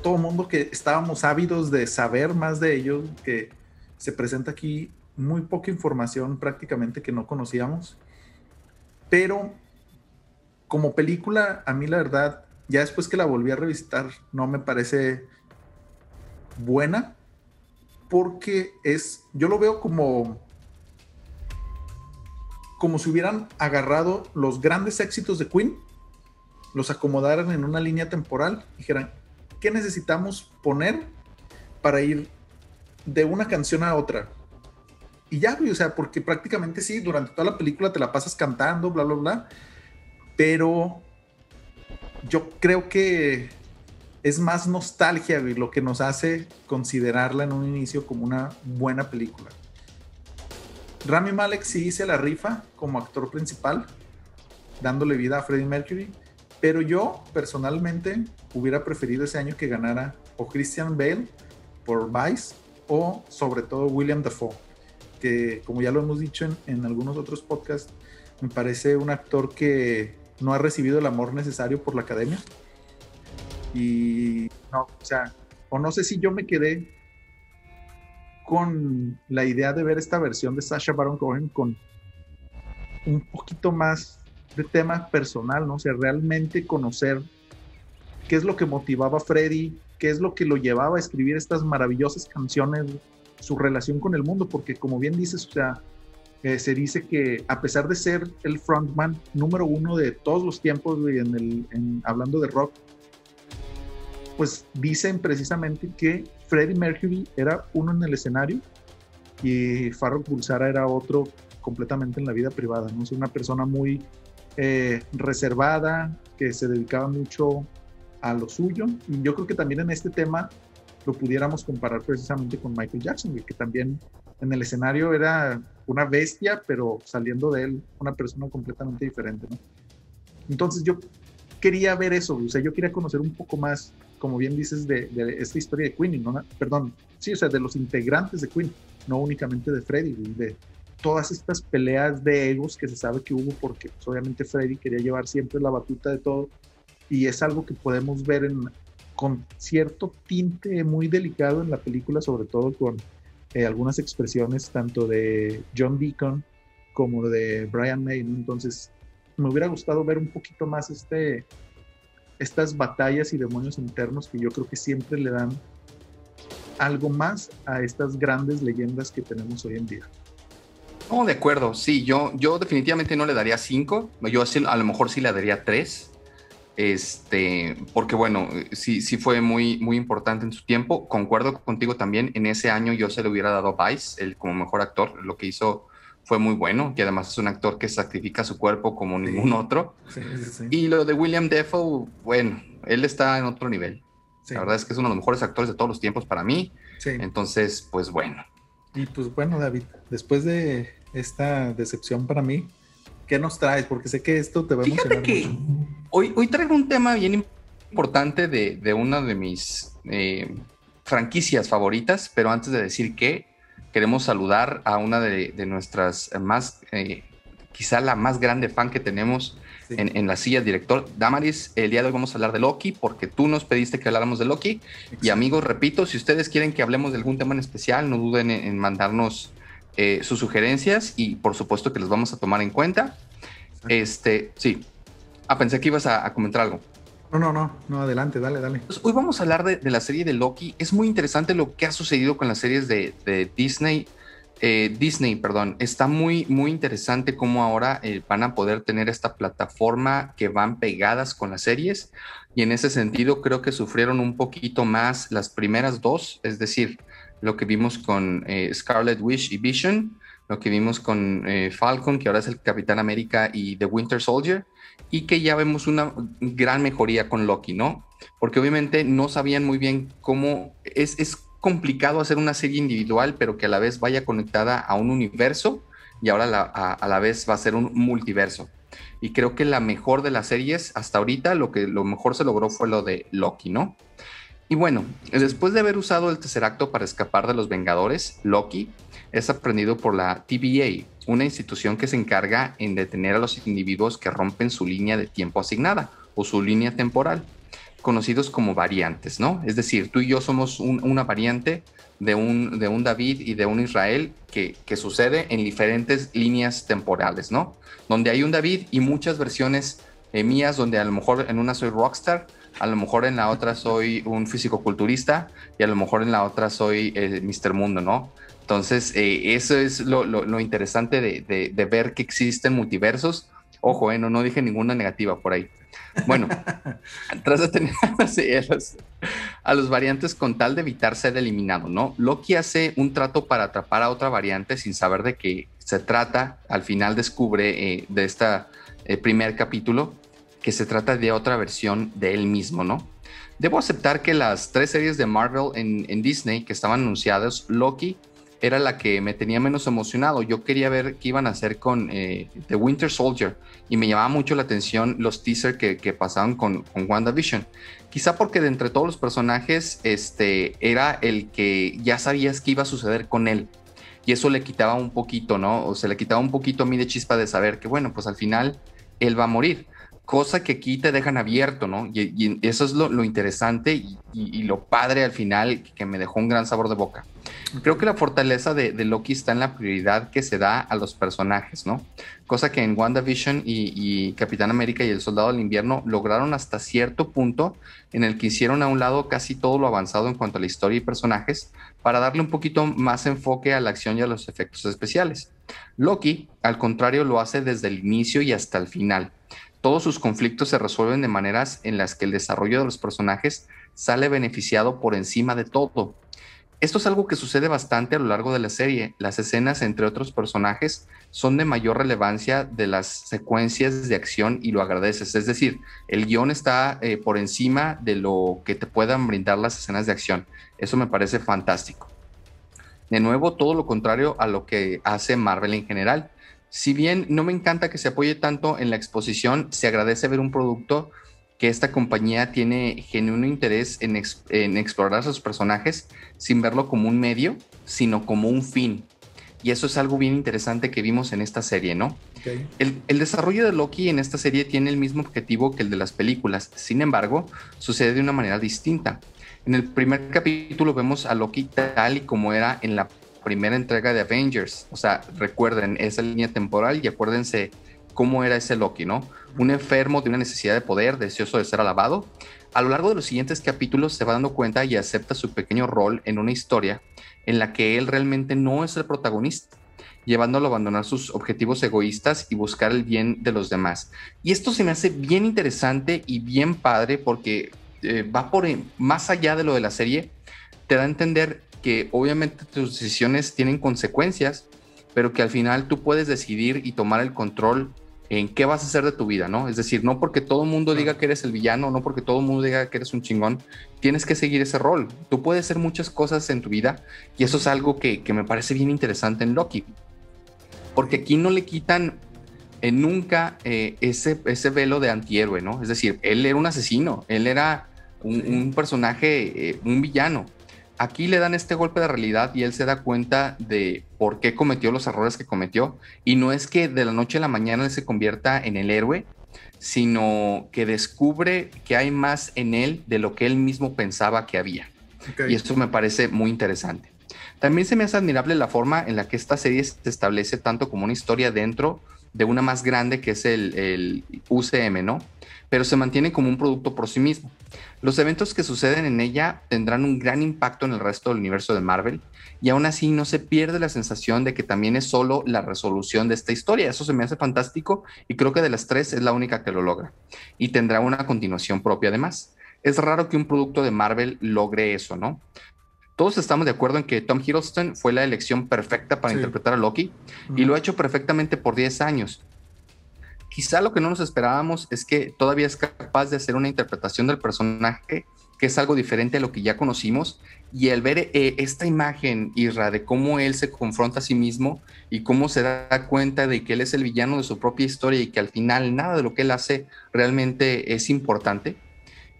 Todo el mundo que estábamos ávidos de saber más de ellos, que se presenta aquí muy poca información prácticamente que no conocíamos. Pero como película, a mí la verdad, ya después que la volví a revisitar, no me parece buena. Porque es, yo lo veo como como si hubieran agarrado los grandes éxitos de Queen los acomodaran en una línea temporal, dijeran, ¿qué necesitamos poner para ir de una canción a otra? Y ya, güey, o sea, porque prácticamente sí, durante toda la película te la pasas cantando, bla, bla, bla, pero yo creo que es más nostalgia, lo que nos hace considerarla en un inicio como una buena película. Rami Malek sí hice la rifa como actor principal, dándole vida a Freddie Mercury, pero yo personalmente hubiera preferido ese año que ganara o Christian Bale por Vice o sobre todo William Dafoe, que como ya lo hemos dicho en, algunos otros podcasts, me parece un actor que no ha recibido el amor necesario por la academia. Y no, o sea, o no sé si yo me quedé con la idea de ver esta versión de Sasha Baron Cohen con un poquito más de tema personal, ¿no? O sea, realmente conocer qué es lo que motivaba a Freddy, qué es lo que lo llevaba a escribir estas maravillosas canciones, su relación con el mundo, porque como bien dices, o sea, eh, se dice que a pesar de ser el frontman número uno de todos los tiempos, en el, hablando de rock, pues dicen precisamente que Freddie Mercury era uno en el escenario y Farrokh Bulsara era otro completamente en la vida privada, ¿no? Es una persona muy eh, reservada, que se dedicaba mucho a lo suyo. Y yo creo que también en este tema lo pudiéramos comparar precisamente con Michael Jackson, que también en el escenario era una bestia, pero saliendo de él una persona completamente diferente. Entonces yo quería ver eso, o sea, yo quería conocer un poco más, como bien dices, de, esta historia de Queen, ¿no? perdón, sí, o sea, de los integrantes de Queen, no únicamente de Freddie, de, todas estas peleas de egos que se sabe que hubo porque pues, obviamente Freddy quería llevar siempre la batuta de todo y es algo que podemos ver en, con cierto tinte muy delicado en la película, sobre todo con eh, algunas expresiones tanto de John Deacon como de Brian May. Entonces, me hubiera gustado ver un poquito más este, estas batallas y demonios internos que yo creo que siempre le dan algo más a estas grandes leyendas que tenemos hoy en día. No, de acuerdo, sí, yo, yo definitivamente no le daría cinco, yo a lo mejor sí le daría tres. Este, porque bueno, sí, sí fue muy, muy importante en su tiempo. Concuerdo contigo también. En ese año yo se le hubiera dado a Vice, el como mejor actor. Lo que hizo fue muy bueno, y además es un actor que sacrifica su cuerpo como ningún otro. y lo de William Defoe, bueno, él está en otro nivel. La verdad es que es uno de los mejores actores de todos los tiempos para mí. Entonces, pues bueno. Y pues bueno, David, después de esta decepción para mí, ¿qué nos traes? Porque sé que esto te va a Fíjate que Hoy, hoy traigo un tema bien importante de, de una de mis eh, franquicias favoritas, pero antes de decir qué, queremos saludar a una de, nuestras más, eh, quizá la más grande fan que tenemos en, la silla, director. Damaris, el día de hoy vamos a hablar de Loki porque tú nos pediste que habláramos de Loki. Y amigos, repito, si ustedes quieren que hablemos de algún tema en especial, no duden en, mandarnos eh, sus sugerencias y por supuesto que los vamos a tomar en cuenta. Este, sí. Ah, pensé que ibas a comentar algo. No, no, no, no, adelante, dale, dale. Pues, hoy vamos a hablar de, la serie de Loki. Es muy interesante lo que ha sucedido con las series de, Disney. Eh, Disney, perdón, está muy, muy interesante cómo ahora eh, van a poder tener esta plataforma que van pegadas con las series. Y en ese sentido creo que sufrieron un poquito más las primeras dos, es decir, lo que vimos con eh, Scarlet Witch y Vision, lo que vimos con Falcon, que ahora es el Capitán América y The Winter Soldier y que ya vemos una gran mejoría con Loki, ¿no? Porque obviamente no sabían muy bien cómo es, es complicado hacer una serie individual, pero que a la vez vaya conectada a un universo y ahora a, la vez va a ser un multiverso. Y creo que la mejor de las series hasta ahorita, lo que lo mejor se logró fue lo de Loki, ¿no? Y bueno, después de haber usado el tercer acto para escapar de los Vengadores, Loki es aprendido por la TVA, una institución que se encarga en detener a los individuos que rompen su línea de tiempo asignada o su línea temporal, conocidos como variantes, ¿no? Es decir, tú y yo somos una variante de un, David y de un Israel que, que sucede en diferentes líneas temporales, ¿no? Donde hay un David y muchas versiones eh, mías, donde a lo mejor en una soy rockstar, a lo mejor en la otra soy un físico-culturista y a lo mejor en la otra soy eh, Mr. Mundo, ¿no? Entonces, eh, eso es lo, interesante de, ver que existen multiversos. Ojo, eh, no, dije ninguna negativa por ahí. Bueno, [LAUGHS] tras de tener [LAUGHS] a, los, variantes con tal de evitar ser eliminado, ¿no? Loki hace un trato para atrapar a otra variante sin saber de qué se trata. Al final descubre eh, de este primer capítulo que se trata de otra versión de él mismo, ¿no? Debo aceptar que las tres series de Marvel en, en Disney que estaban anunciadas, Loki, era la que me tenía menos emocionado. Yo quería ver qué iban a hacer con eh, The Winter Soldier y me llamaba mucho la atención los teasers que, pasaban con, con, WandaVision. Quizá porque de entre todos los personajes este, era el que ya sabías qué iba a suceder con él. Y eso le quitaba un poquito, ¿no? O se le quitaba un poquito a mí de chispa de saber que, bueno, pues al final él va a morir cosa que aquí te dejan abierto, ¿no? Y, eso es lo, interesante y, lo padre al final que me dejó un gran sabor de boca. Creo que la fortaleza de, Loki está en la prioridad que se da a los personajes, ¿no? Cosa que en WandaVision y, y Capitán América y el Soldado del Invierno lograron hasta cierto punto en el que hicieron a un lado casi todo lo avanzado en cuanto a la historia y personajes para darle un poquito más enfoque a la acción y a los efectos especiales. Loki, al contrario, lo hace desde el inicio y hasta el final todos sus conflictos se resuelven de maneras en las que el desarrollo de los personajes sale beneficiado por encima de todo. Esto es algo que sucede bastante a lo largo de la serie. Las escenas entre otros personajes son de mayor relevancia de las secuencias de acción y lo agradeces. Es decir, el guion está eh, por encima de lo que te puedan brindar las escenas de acción. Eso me parece fantástico. De nuevo, todo lo contrario a lo que hace Marvel en general si bien no me encanta que se apoye tanto en la exposición, se agradece ver un producto que esta compañía tiene genuino interés en, explorar a sus personajes sin verlo como un medio, sino como un fin. Y eso es algo bien interesante que vimos en esta serie, ¿no? El, el, desarrollo de Loki en esta serie tiene el mismo objetivo que el de las películas, sin embargo, sucede de una manera distinta. En el primer capítulo vemos a Loki tal y como era en la primera entrega de Avengers. O sea, recuerden esa línea temporal y acuérdense cómo era ese Loki, ¿no? Un enfermo de una necesidad de poder, deseoso de ser alabado. A lo largo de los siguientes capítulos se va dando cuenta y acepta su pequeño rol en una historia en la que él realmente no es el protagonista. llevándolo a abandonar sus objetivos egoístas y buscar el bien de los demás. Y esto se me hace bien interesante y bien padre porque eh, va por más allá de lo de la serie, te da a entender que obviamente tus decisiones tienen consecuencias, pero que al final tú puedes decidir y tomar el control en qué vas a hacer de tu vida, ¿no? Es decir, no porque todo el mundo diga que eres el villano, no porque todo el mundo diga que eres un chingón, tienes que seguir ese rol. Tú puedes hacer muchas cosas en tu vida y eso es algo que, me parece bien interesante en Loki. Porque aquí no le quitan eh, nunca eh, ese, ese velo de antihéroe, ¿no? Es decir, él era un asesino, él era un, personaje, eh, un villano aquí le dan este golpe de realidad y él se da cuenta de por qué cometió los errores que cometió. Y no es que de la noche a la mañana él se convierta en el héroe, sino que descubre que hay más en él de lo que él mismo pensaba que había. Y esto me parece muy interesante. También se me hace admirable la forma en la que esta serie se establece tanto como una historia dentro de una más grande que es el, el UCM, ¿no? Pero se mantiene como un producto por sí mismo. Los eventos que suceden en ella tendrán un gran impacto en el resto del universo de Marvel y aún así no se pierde la sensación de que también es solo la resolución de esta historia. Eso se me hace fantástico y creo que de las tres es la única que lo logra y tendrá una continuación propia además. Es raro que un producto de Marvel logre eso, ¿no? Todos estamos de acuerdo en que Tom Hiddleston fue la elección perfecta para interpretar a Loki y lo ha hecho perfectamente por 10 años. Quizá lo que no nos esperábamos es que todavía es capaz de hacer una interpretación del personaje que es algo diferente a lo que ya conocimos y el ver eh, esta imagen, Isra, de cómo él se confronta a sí mismo y cómo se da cuenta de que él es el villano de su propia historia y que al final nada de lo que él hace realmente es importante,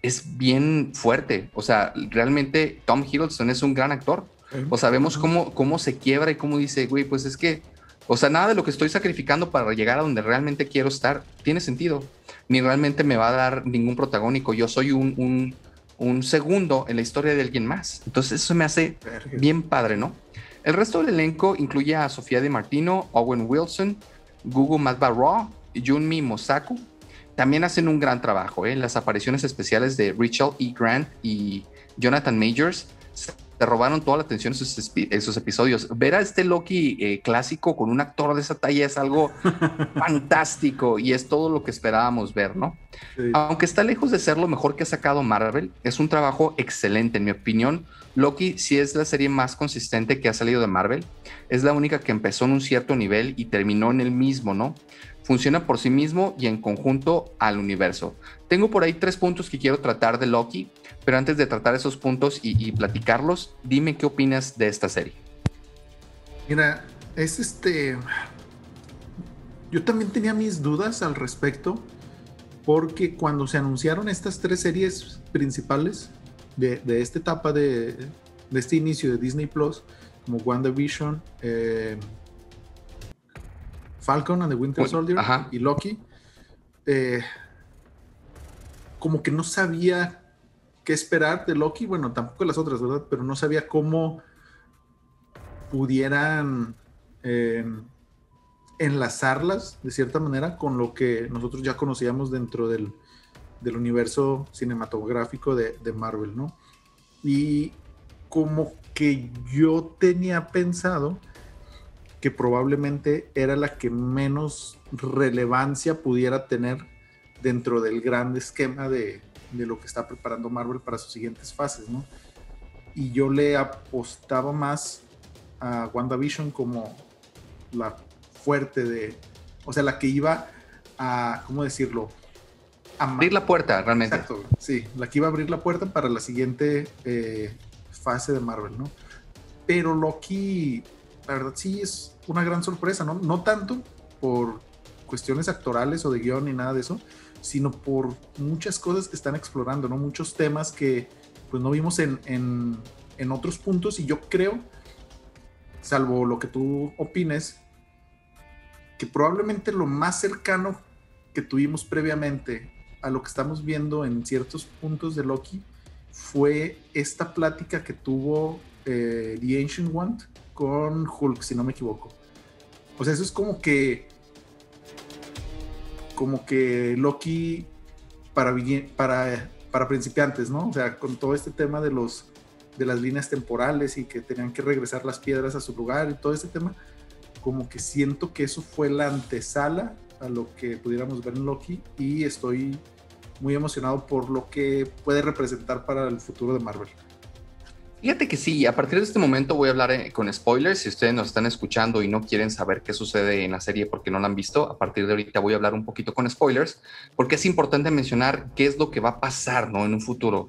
es bien fuerte. O sea, realmente Tom Hiddleston es un gran actor. O sabemos cómo, cómo se quiebra y cómo dice, güey, pues es que o sea, nada de lo que estoy sacrificando para llegar a donde realmente quiero estar tiene sentido, ni realmente me va a dar ningún protagónico. Yo soy un, un, segundo en la historia de alguien más. Entonces eso me hace bien padre, ¿no? El resto del elenco incluye a Sofía Di Martino, Owen Wilson, Google Madba Junmi Mosaku. También hacen un gran trabajo, ¿eh? Las apariciones especiales de Rachel E. Grant y Jonathan Majors te robaron toda la atención en esos, episodios. Ver a este Loki eh, clásico con un actor de esa talla es algo [LAUGHS] fantástico y es todo lo que esperábamos ver, ¿no? Aunque está lejos de ser lo mejor que ha sacado Marvel, es un trabajo excelente, en mi opinión. Loki sí es la serie más consistente que ha salido de Marvel. Es la única que empezó en un cierto nivel y terminó en el mismo, ¿no? Funciona por sí mismo y en conjunto al universo. Tengo por ahí tres puntos que quiero tratar de Loki pero antes de tratar esos puntos y, platicarlos, dime qué opinas de esta serie. Mira, es este. Yo también tenía mis dudas al respecto, porque cuando se anunciaron estas tres series principales de, esta etapa de, este inicio de Disney Plus, como WandaVision, eh, Falcon and the Winter Soldier y Loki, eh, como que no sabía qué esperar de Loki. Bueno, tampoco las otras, ¿verdad? Pero no sabía cómo pudieran eh, enlazarlas de cierta manera con lo que nosotros ya conocíamos dentro del, universo cinematográfico de, de, Marvel, ¿no? Y como que yo tenía pensado que probablemente era la que menos relevancia pudiera tener dentro del gran esquema de, de lo que está preparando Marvel para sus siguientes fases, ¿no? Y yo le apostaba más a WandaVision como la fuerte de, o sea, la que iba a, ¿cómo decirlo? A abrir la puerta, realmente. Exacto, sí, la que iba a abrir la puerta para la siguiente eh, fase de Marvel, ¿no? Pero Loki, la verdad sí es una gran sorpresa, ¿no? No tanto por cuestiones actorales o de guion ni nada de eso, sino por muchas cosas que están explorando, ¿no? Muchos temas que pues no vimos en, en, otros puntos y yo creo, salvo lo que tú opines, que probablemente lo más cercano que tuvimos previamente a lo que estamos viendo en ciertos puntos de Loki fue esta plática que tuvo eh, The Ancient One con Hulk, si no me equivoco. O sea, eso es como que como que Loki para, para, para principiantes, ¿no? O sea, con todo este tema de los de las líneas temporales y que tenían que regresar las piedras a su lugar y todo ese tema, como que siento que eso fue la antesala a lo que pudiéramos ver en Loki y estoy muy emocionado por lo que puede representar para el futuro de Marvel. Fíjate que sí, a partir de este momento voy a hablar eh, con spoilers. Si ustedes nos están escuchando y no quieren saber qué sucede en la serie porque no la han visto, a partir de ahorita voy a hablar un poquito con spoilers, porque es importante mencionar qué es lo que va a pasar ¿no? en un futuro.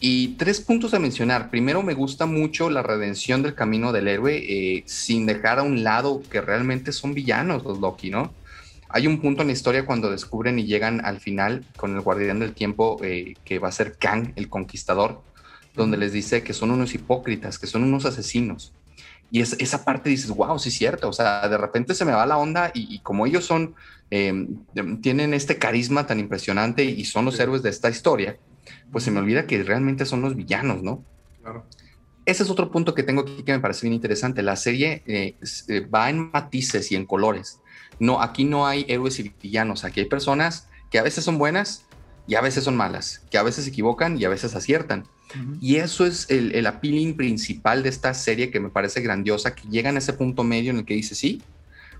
Y tres puntos a mencionar. Primero, me gusta mucho la redención del camino del héroe, eh, sin dejar a un lado que realmente son villanos los Loki, ¿no? Hay un punto en la historia cuando descubren y llegan al final con el guardián del tiempo, eh, que va a ser Kang, el conquistador, donde les dice que son unos hipócritas, que son unos asesinos. Y es, esa parte dices, wow, sí es cierto. O sea, de repente se me va la onda y, como ellos son, em, tienen este carisma tan impresionante y son los héroes de esta historia, pues se me olvida que realmente son los villanos, ¿no? Claro. Ese es otro punto que tengo aquí que me parece bien interesante. La serie eh, eh, va en matices y en colores. No, aquí no hay héroes y villanos. Aquí hay personas que a veces son buenas y a veces son malas, que a veces se equivocan y a veces aciertan. Y eso es el, el, appealing principal de esta serie que me parece grandiosa, que llegan a ese punto medio en el que dice, sí,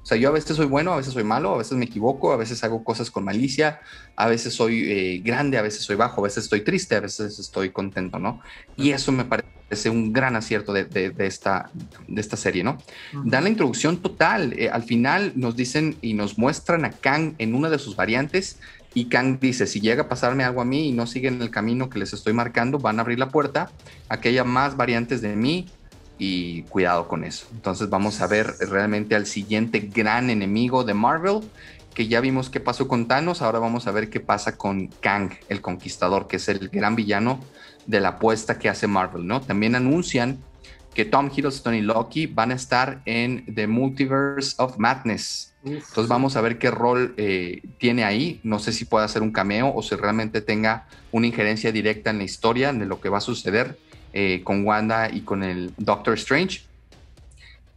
o sea, yo a veces soy bueno, a veces soy malo, a veces me equivoco, a veces hago cosas con malicia, a veces soy eh, grande, a veces soy bajo, a veces estoy triste, a veces estoy contento, ¿no? Y eso me parece un gran acierto de, de, esta, de esta serie, ¿no? Dan la introducción total. Eh, al final nos dicen y nos muestran a Kang en una de sus variantes y Kang dice, si llega a pasarme algo a mí y no siguen el camino que les estoy marcando, van a abrir la puerta a que haya más variantes de mí y cuidado con eso. Entonces vamos a ver realmente al siguiente gran enemigo de Marvel, que ya vimos qué pasó con Thanos, ahora vamos a ver qué pasa con Kang, el conquistador, que es el gran villano de la apuesta que hace Marvel, ¿no? También anuncian que Tom Hiddleston y Loki van a estar en The Multiverse of Madness. Entonces vamos a ver qué rol eh, tiene ahí. No sé si puede hacer un cameo o si realmente tenga una injerencia directa en la historia de lo que va a suceder eh, con Wanda y con el Doctor Strange.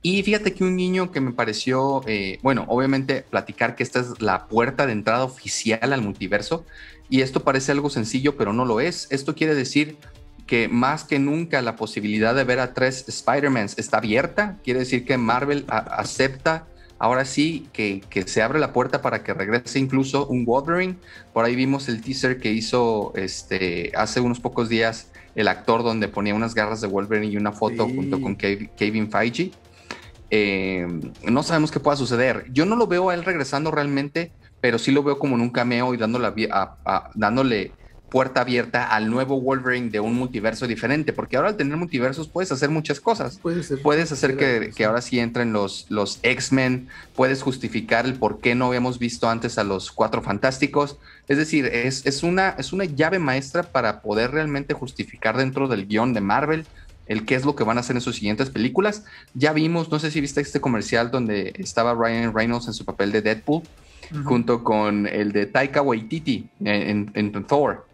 Y fíjate que un niño que me pareció, eh, bueno, obviamente platicar que esta es la puerta de entrada oficial al multiverso, y esto parece algo sencillo, pero no lo es. Esto quiere decir que más que nunca la posibilidad de ver a tres Spider-Mans está abierta, quiere decir que Marvel acepta ahora sí que, que, se abre la puerta para que regrese incluso un Wolverine. Por ahí vimos el teaser que hizo este, hace unos pocos días el actor donde ponía unas garras de Wolverine y una foto junto con Kevin Feige. Eh, no sabemos qué pueda suceder. Yo no lo veo a él regresando realmente, pero sí lo veo como en un cameo y dándole, dándole puerta abierta al nuevo Wolverine de un multiverso diferente, porque ahora al tener multiversos puedes hacer muchas cosas. puedes hacer que, que, ahora sí entren los, los X-Men, puedes justificar el por qué no habíamos visto antes a los Cuatro Fantásticos. Es decir, es, es, una, es una llave maestra para poder realmente justificar dentro del guion de Marvel el qué es lo que van a hacer en sus siguientes películas. Ya vimos, no sé si viste este comercial donde estaba Ryan Reynolds en su papel de Deadpool, junto con el de Taika Waititi en, en Thor.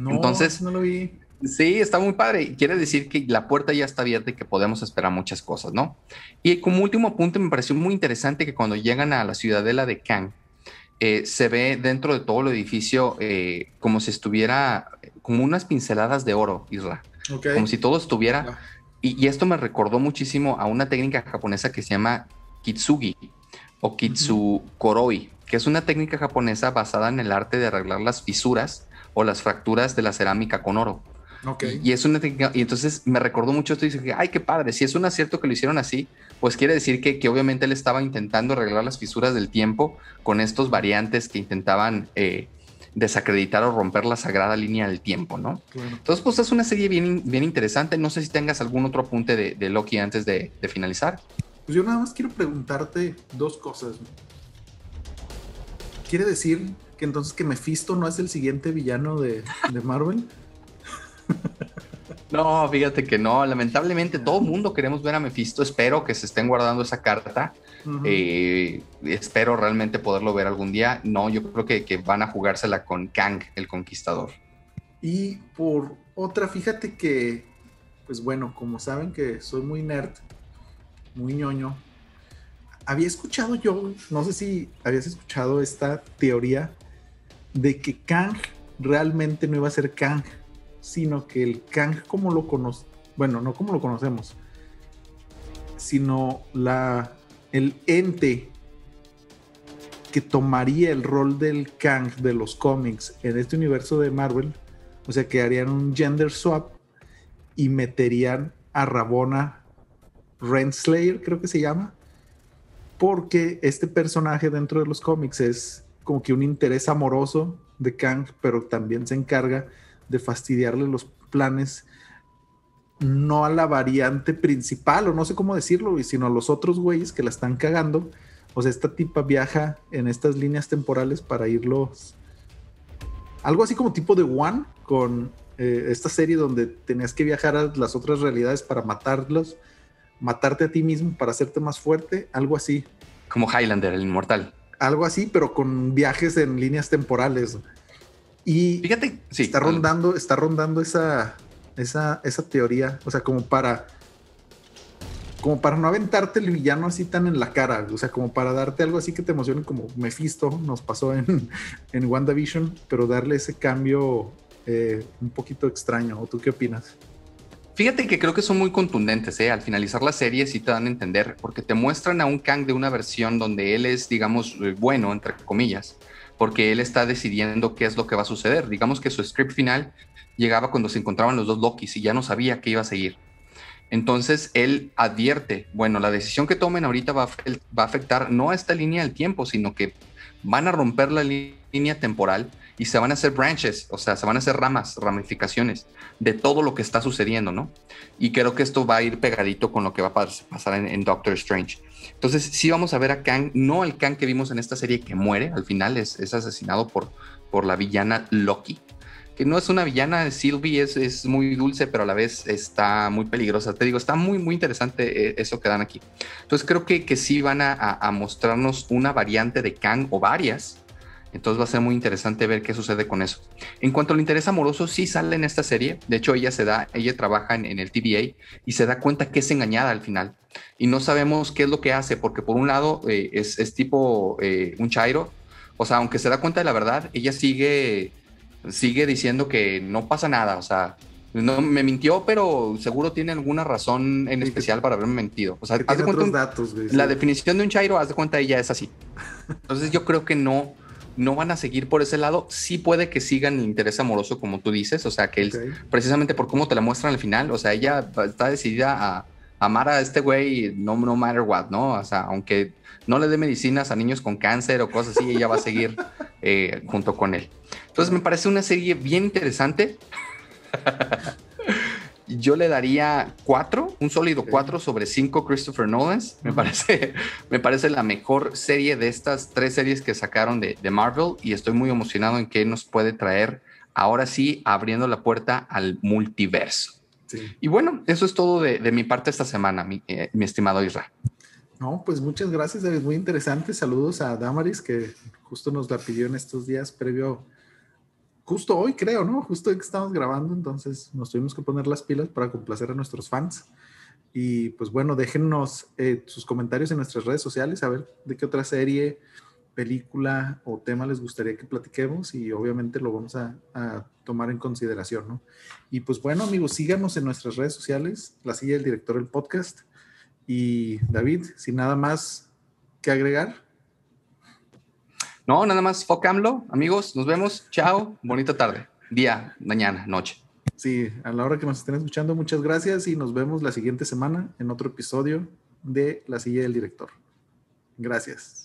No, Entonces, no lo vi. Sí, está muy padre. Quiere decir que la puerta ya está abierta y que podemos esperar muchas cosas, ¿no? Y como último apunte, me pareció muy interesante que cuando llegan a la ciudadela de Kang, eh, se ve dentro de todo el edificio eh, como si estuviera como unas pinceladas de oro, Isra. Como si todo estuviera. Y, esto me recordó muchísimo a una técnica japonesa que se llama kitsugi o kitsukoroi, que es una técnica japonesa basada en el arte de arreglar las fisuras o las fracturas de la cerámica con oro. Okay. Y, es una y entonces me recordó mucho esto y dije, ay, qué padre, si es un acierto que lo hicieron así, pues quiere decir que, que obviamente él estaba intentando arreglar las fisuras del tiempo con estos variantes que intentaban eh, desacreditar o romper la sagrada línea del tiempo, ¿no? Entonces, pues es una serie bien, bien interesante. No sé si tengas algún otro apunte de, de Loki antes de, de, finalizar. Pues yo nada más quiero preguntarte dos cosas. ¿Quiere decir que entonces que Mephisto no es el siguiente villano de, Marvel. [LAUGHS] No, fíjate que no. Lamentablemente, todo el mundo queremos ver a Mephisto. Espero que se estén guardando esa carta. Eh, espero realmente poderlo ver algún día. No, yo creo que, que, van a jugársela con Kang, el conquistador. Y por otra, fíjate que, pues bueno, como saben que soy muy nerd, muy ñoño, había escuchado yo, no sé si habías escuchado esta teoría de que Kang realmente no iba a ser Kang, sino que el Kang como lo conocemos, bueno, no como lo conocemos, sino la el ente que tomaría el rol del Kang de los cómics en este universo de Marvel, o sea, que harían un gender swap y meterían a Rabona Renslayer, creo que se llama, porque este personaje dentro de los cómics es como que un interés amoroso de Kang, pero también se encarga de fastidiarle los planes no a la variante principal, o no sé cómo decirlo, sino a los otros güeyes que la están cagando. O sea, esta tipa viaja en estas líneas temporales para irlos. Algo así como tipo de One, con eh, esta serie donde tenías que viajar a las otras realidades para matarlos, matarte a ti mismo para hacerte más fuerte, algo así. Como Highlander, el inmortal. Algo así, pero con viajes en líneas temporales. Y fíjate, sí, está rondando, está rondando esa, esa, esa teoría, o sea, como para como para no aventarte el villano así tan en la cara, o sea, como para darte algo así que te emocione como Mephisto nos pasó en, [LAUGHS] en WandaVision, pero darle ese cambio eh, un poquito extraño. ¿O tú qué opinas? Fíjate que creo que son muy contundentes, ¿eh? Al finalizar la serie sí te dan a entender, porque te muestran a un Kang de una versión donde él es, digamos, eh, bueno, entre comillas, porque él está decidiendo qué es lo que va a suceder. Digamos que su script final llegaba cuando se encontraban los dos Lokis y ya no sabía qué iba a seguir. Entonces él advierte, bueno, la decisión que tomen ahorita va a, afectar no a esta línea del tiempo, sino que van a romper la línea temporal y se van a hacer branches, o sea, se van a hacer ramas, ramificaciones de todo lo que está sucediendo, ¿no? Y creo que esto va a ir pegadito con lo que va a pasar en, Doctor Strange. Entonces, sí vamos a ver a Kang, no el Kang que vimos en esta serie que muere al final, es, es asesinado por, por la villana Loki, que no es una villana, Sylvie es, es, muy dulce, pero a la vez está muy peligrosa. Te digo, está muy, muy interesante eh, eso que dan aquí. Entonces creo que, que sí van a, mostrarnos una variante de Kang o varias. Entonces va a ser muy interesante ver qué sucede con eso. En cuanto al interés amoroso, sí sale en esta serie. De hecho, ella se da, ella trabaja en, el TVA y se da cuenta que es engañada al final. Y no sabemos qué es lo que hace, porque por un lado eh, es, es, tipo eh, un chairo. O sea, aunque se da cuenta de la verdad, ella sigue sigue diciendo que no pasa nada, o sea, no me mintió, pero seguro tiene alguna razón en especial para haberme mentido. O sea, haz de cuenta datos, la definición de un chairo, haz de cuenta ella es así. [LAUGHS] Entonces yo creo que no no van a seguir por ese lado. Sí puede que sigan el interés amoroso como tú dices, o sea, que él, precisamente por cómo te la muestran al final, o sea, ella está decidida a amar a este güey no no matter what, ¿no? O sea, aunque no le dé medicinas a niños con cáncer o cosas así, ella va a seguir eh, junto con él. Entonces me parece una serie bien interesante. [LAUGHS] Yo le daría cuatro, un sólido cuatro sobre cinco Christopher Nolan. Me parece, me parece la mejor serie de estas tres series que sacaron de, Marvel y estoy muy emocionado en qué nos puede traer ahora sí abriendo la puerta al multiverso. Y bueno, eso es todo de, mi parte esta semana, mi, eh, mi estimado Israel. No, pues muchas gracias, David. Muy interesante. Saludos a Damaris, que justo nos la pidió en estos días previo, justo hoy creo, ¿no? Justo hoy que estamos grabando, entonces nos tuvimos que poner las pilas para complacer a nuestros fans. Y pues bueno, déjennos eh, sus comentarios en nuestras redes sociales, a ver de qué otra serie, película o tema les gustaría que platiquemos y obviamente lo vamos a, a tomar en consideración, ¿no? Y pues bueno, amigos, síganos en nuestras redes sociales, la silla del director del podcast y David, sin nada más que agregar. No, nada más focamlo, amigos, nos vemos, chao, bonita tarde, día, mañana, noche. Sí, a la hora que nos estén escuchando, muchas gracias y nos vemos la siguiente semana en otro episodio de La Silla del Director. Gracias.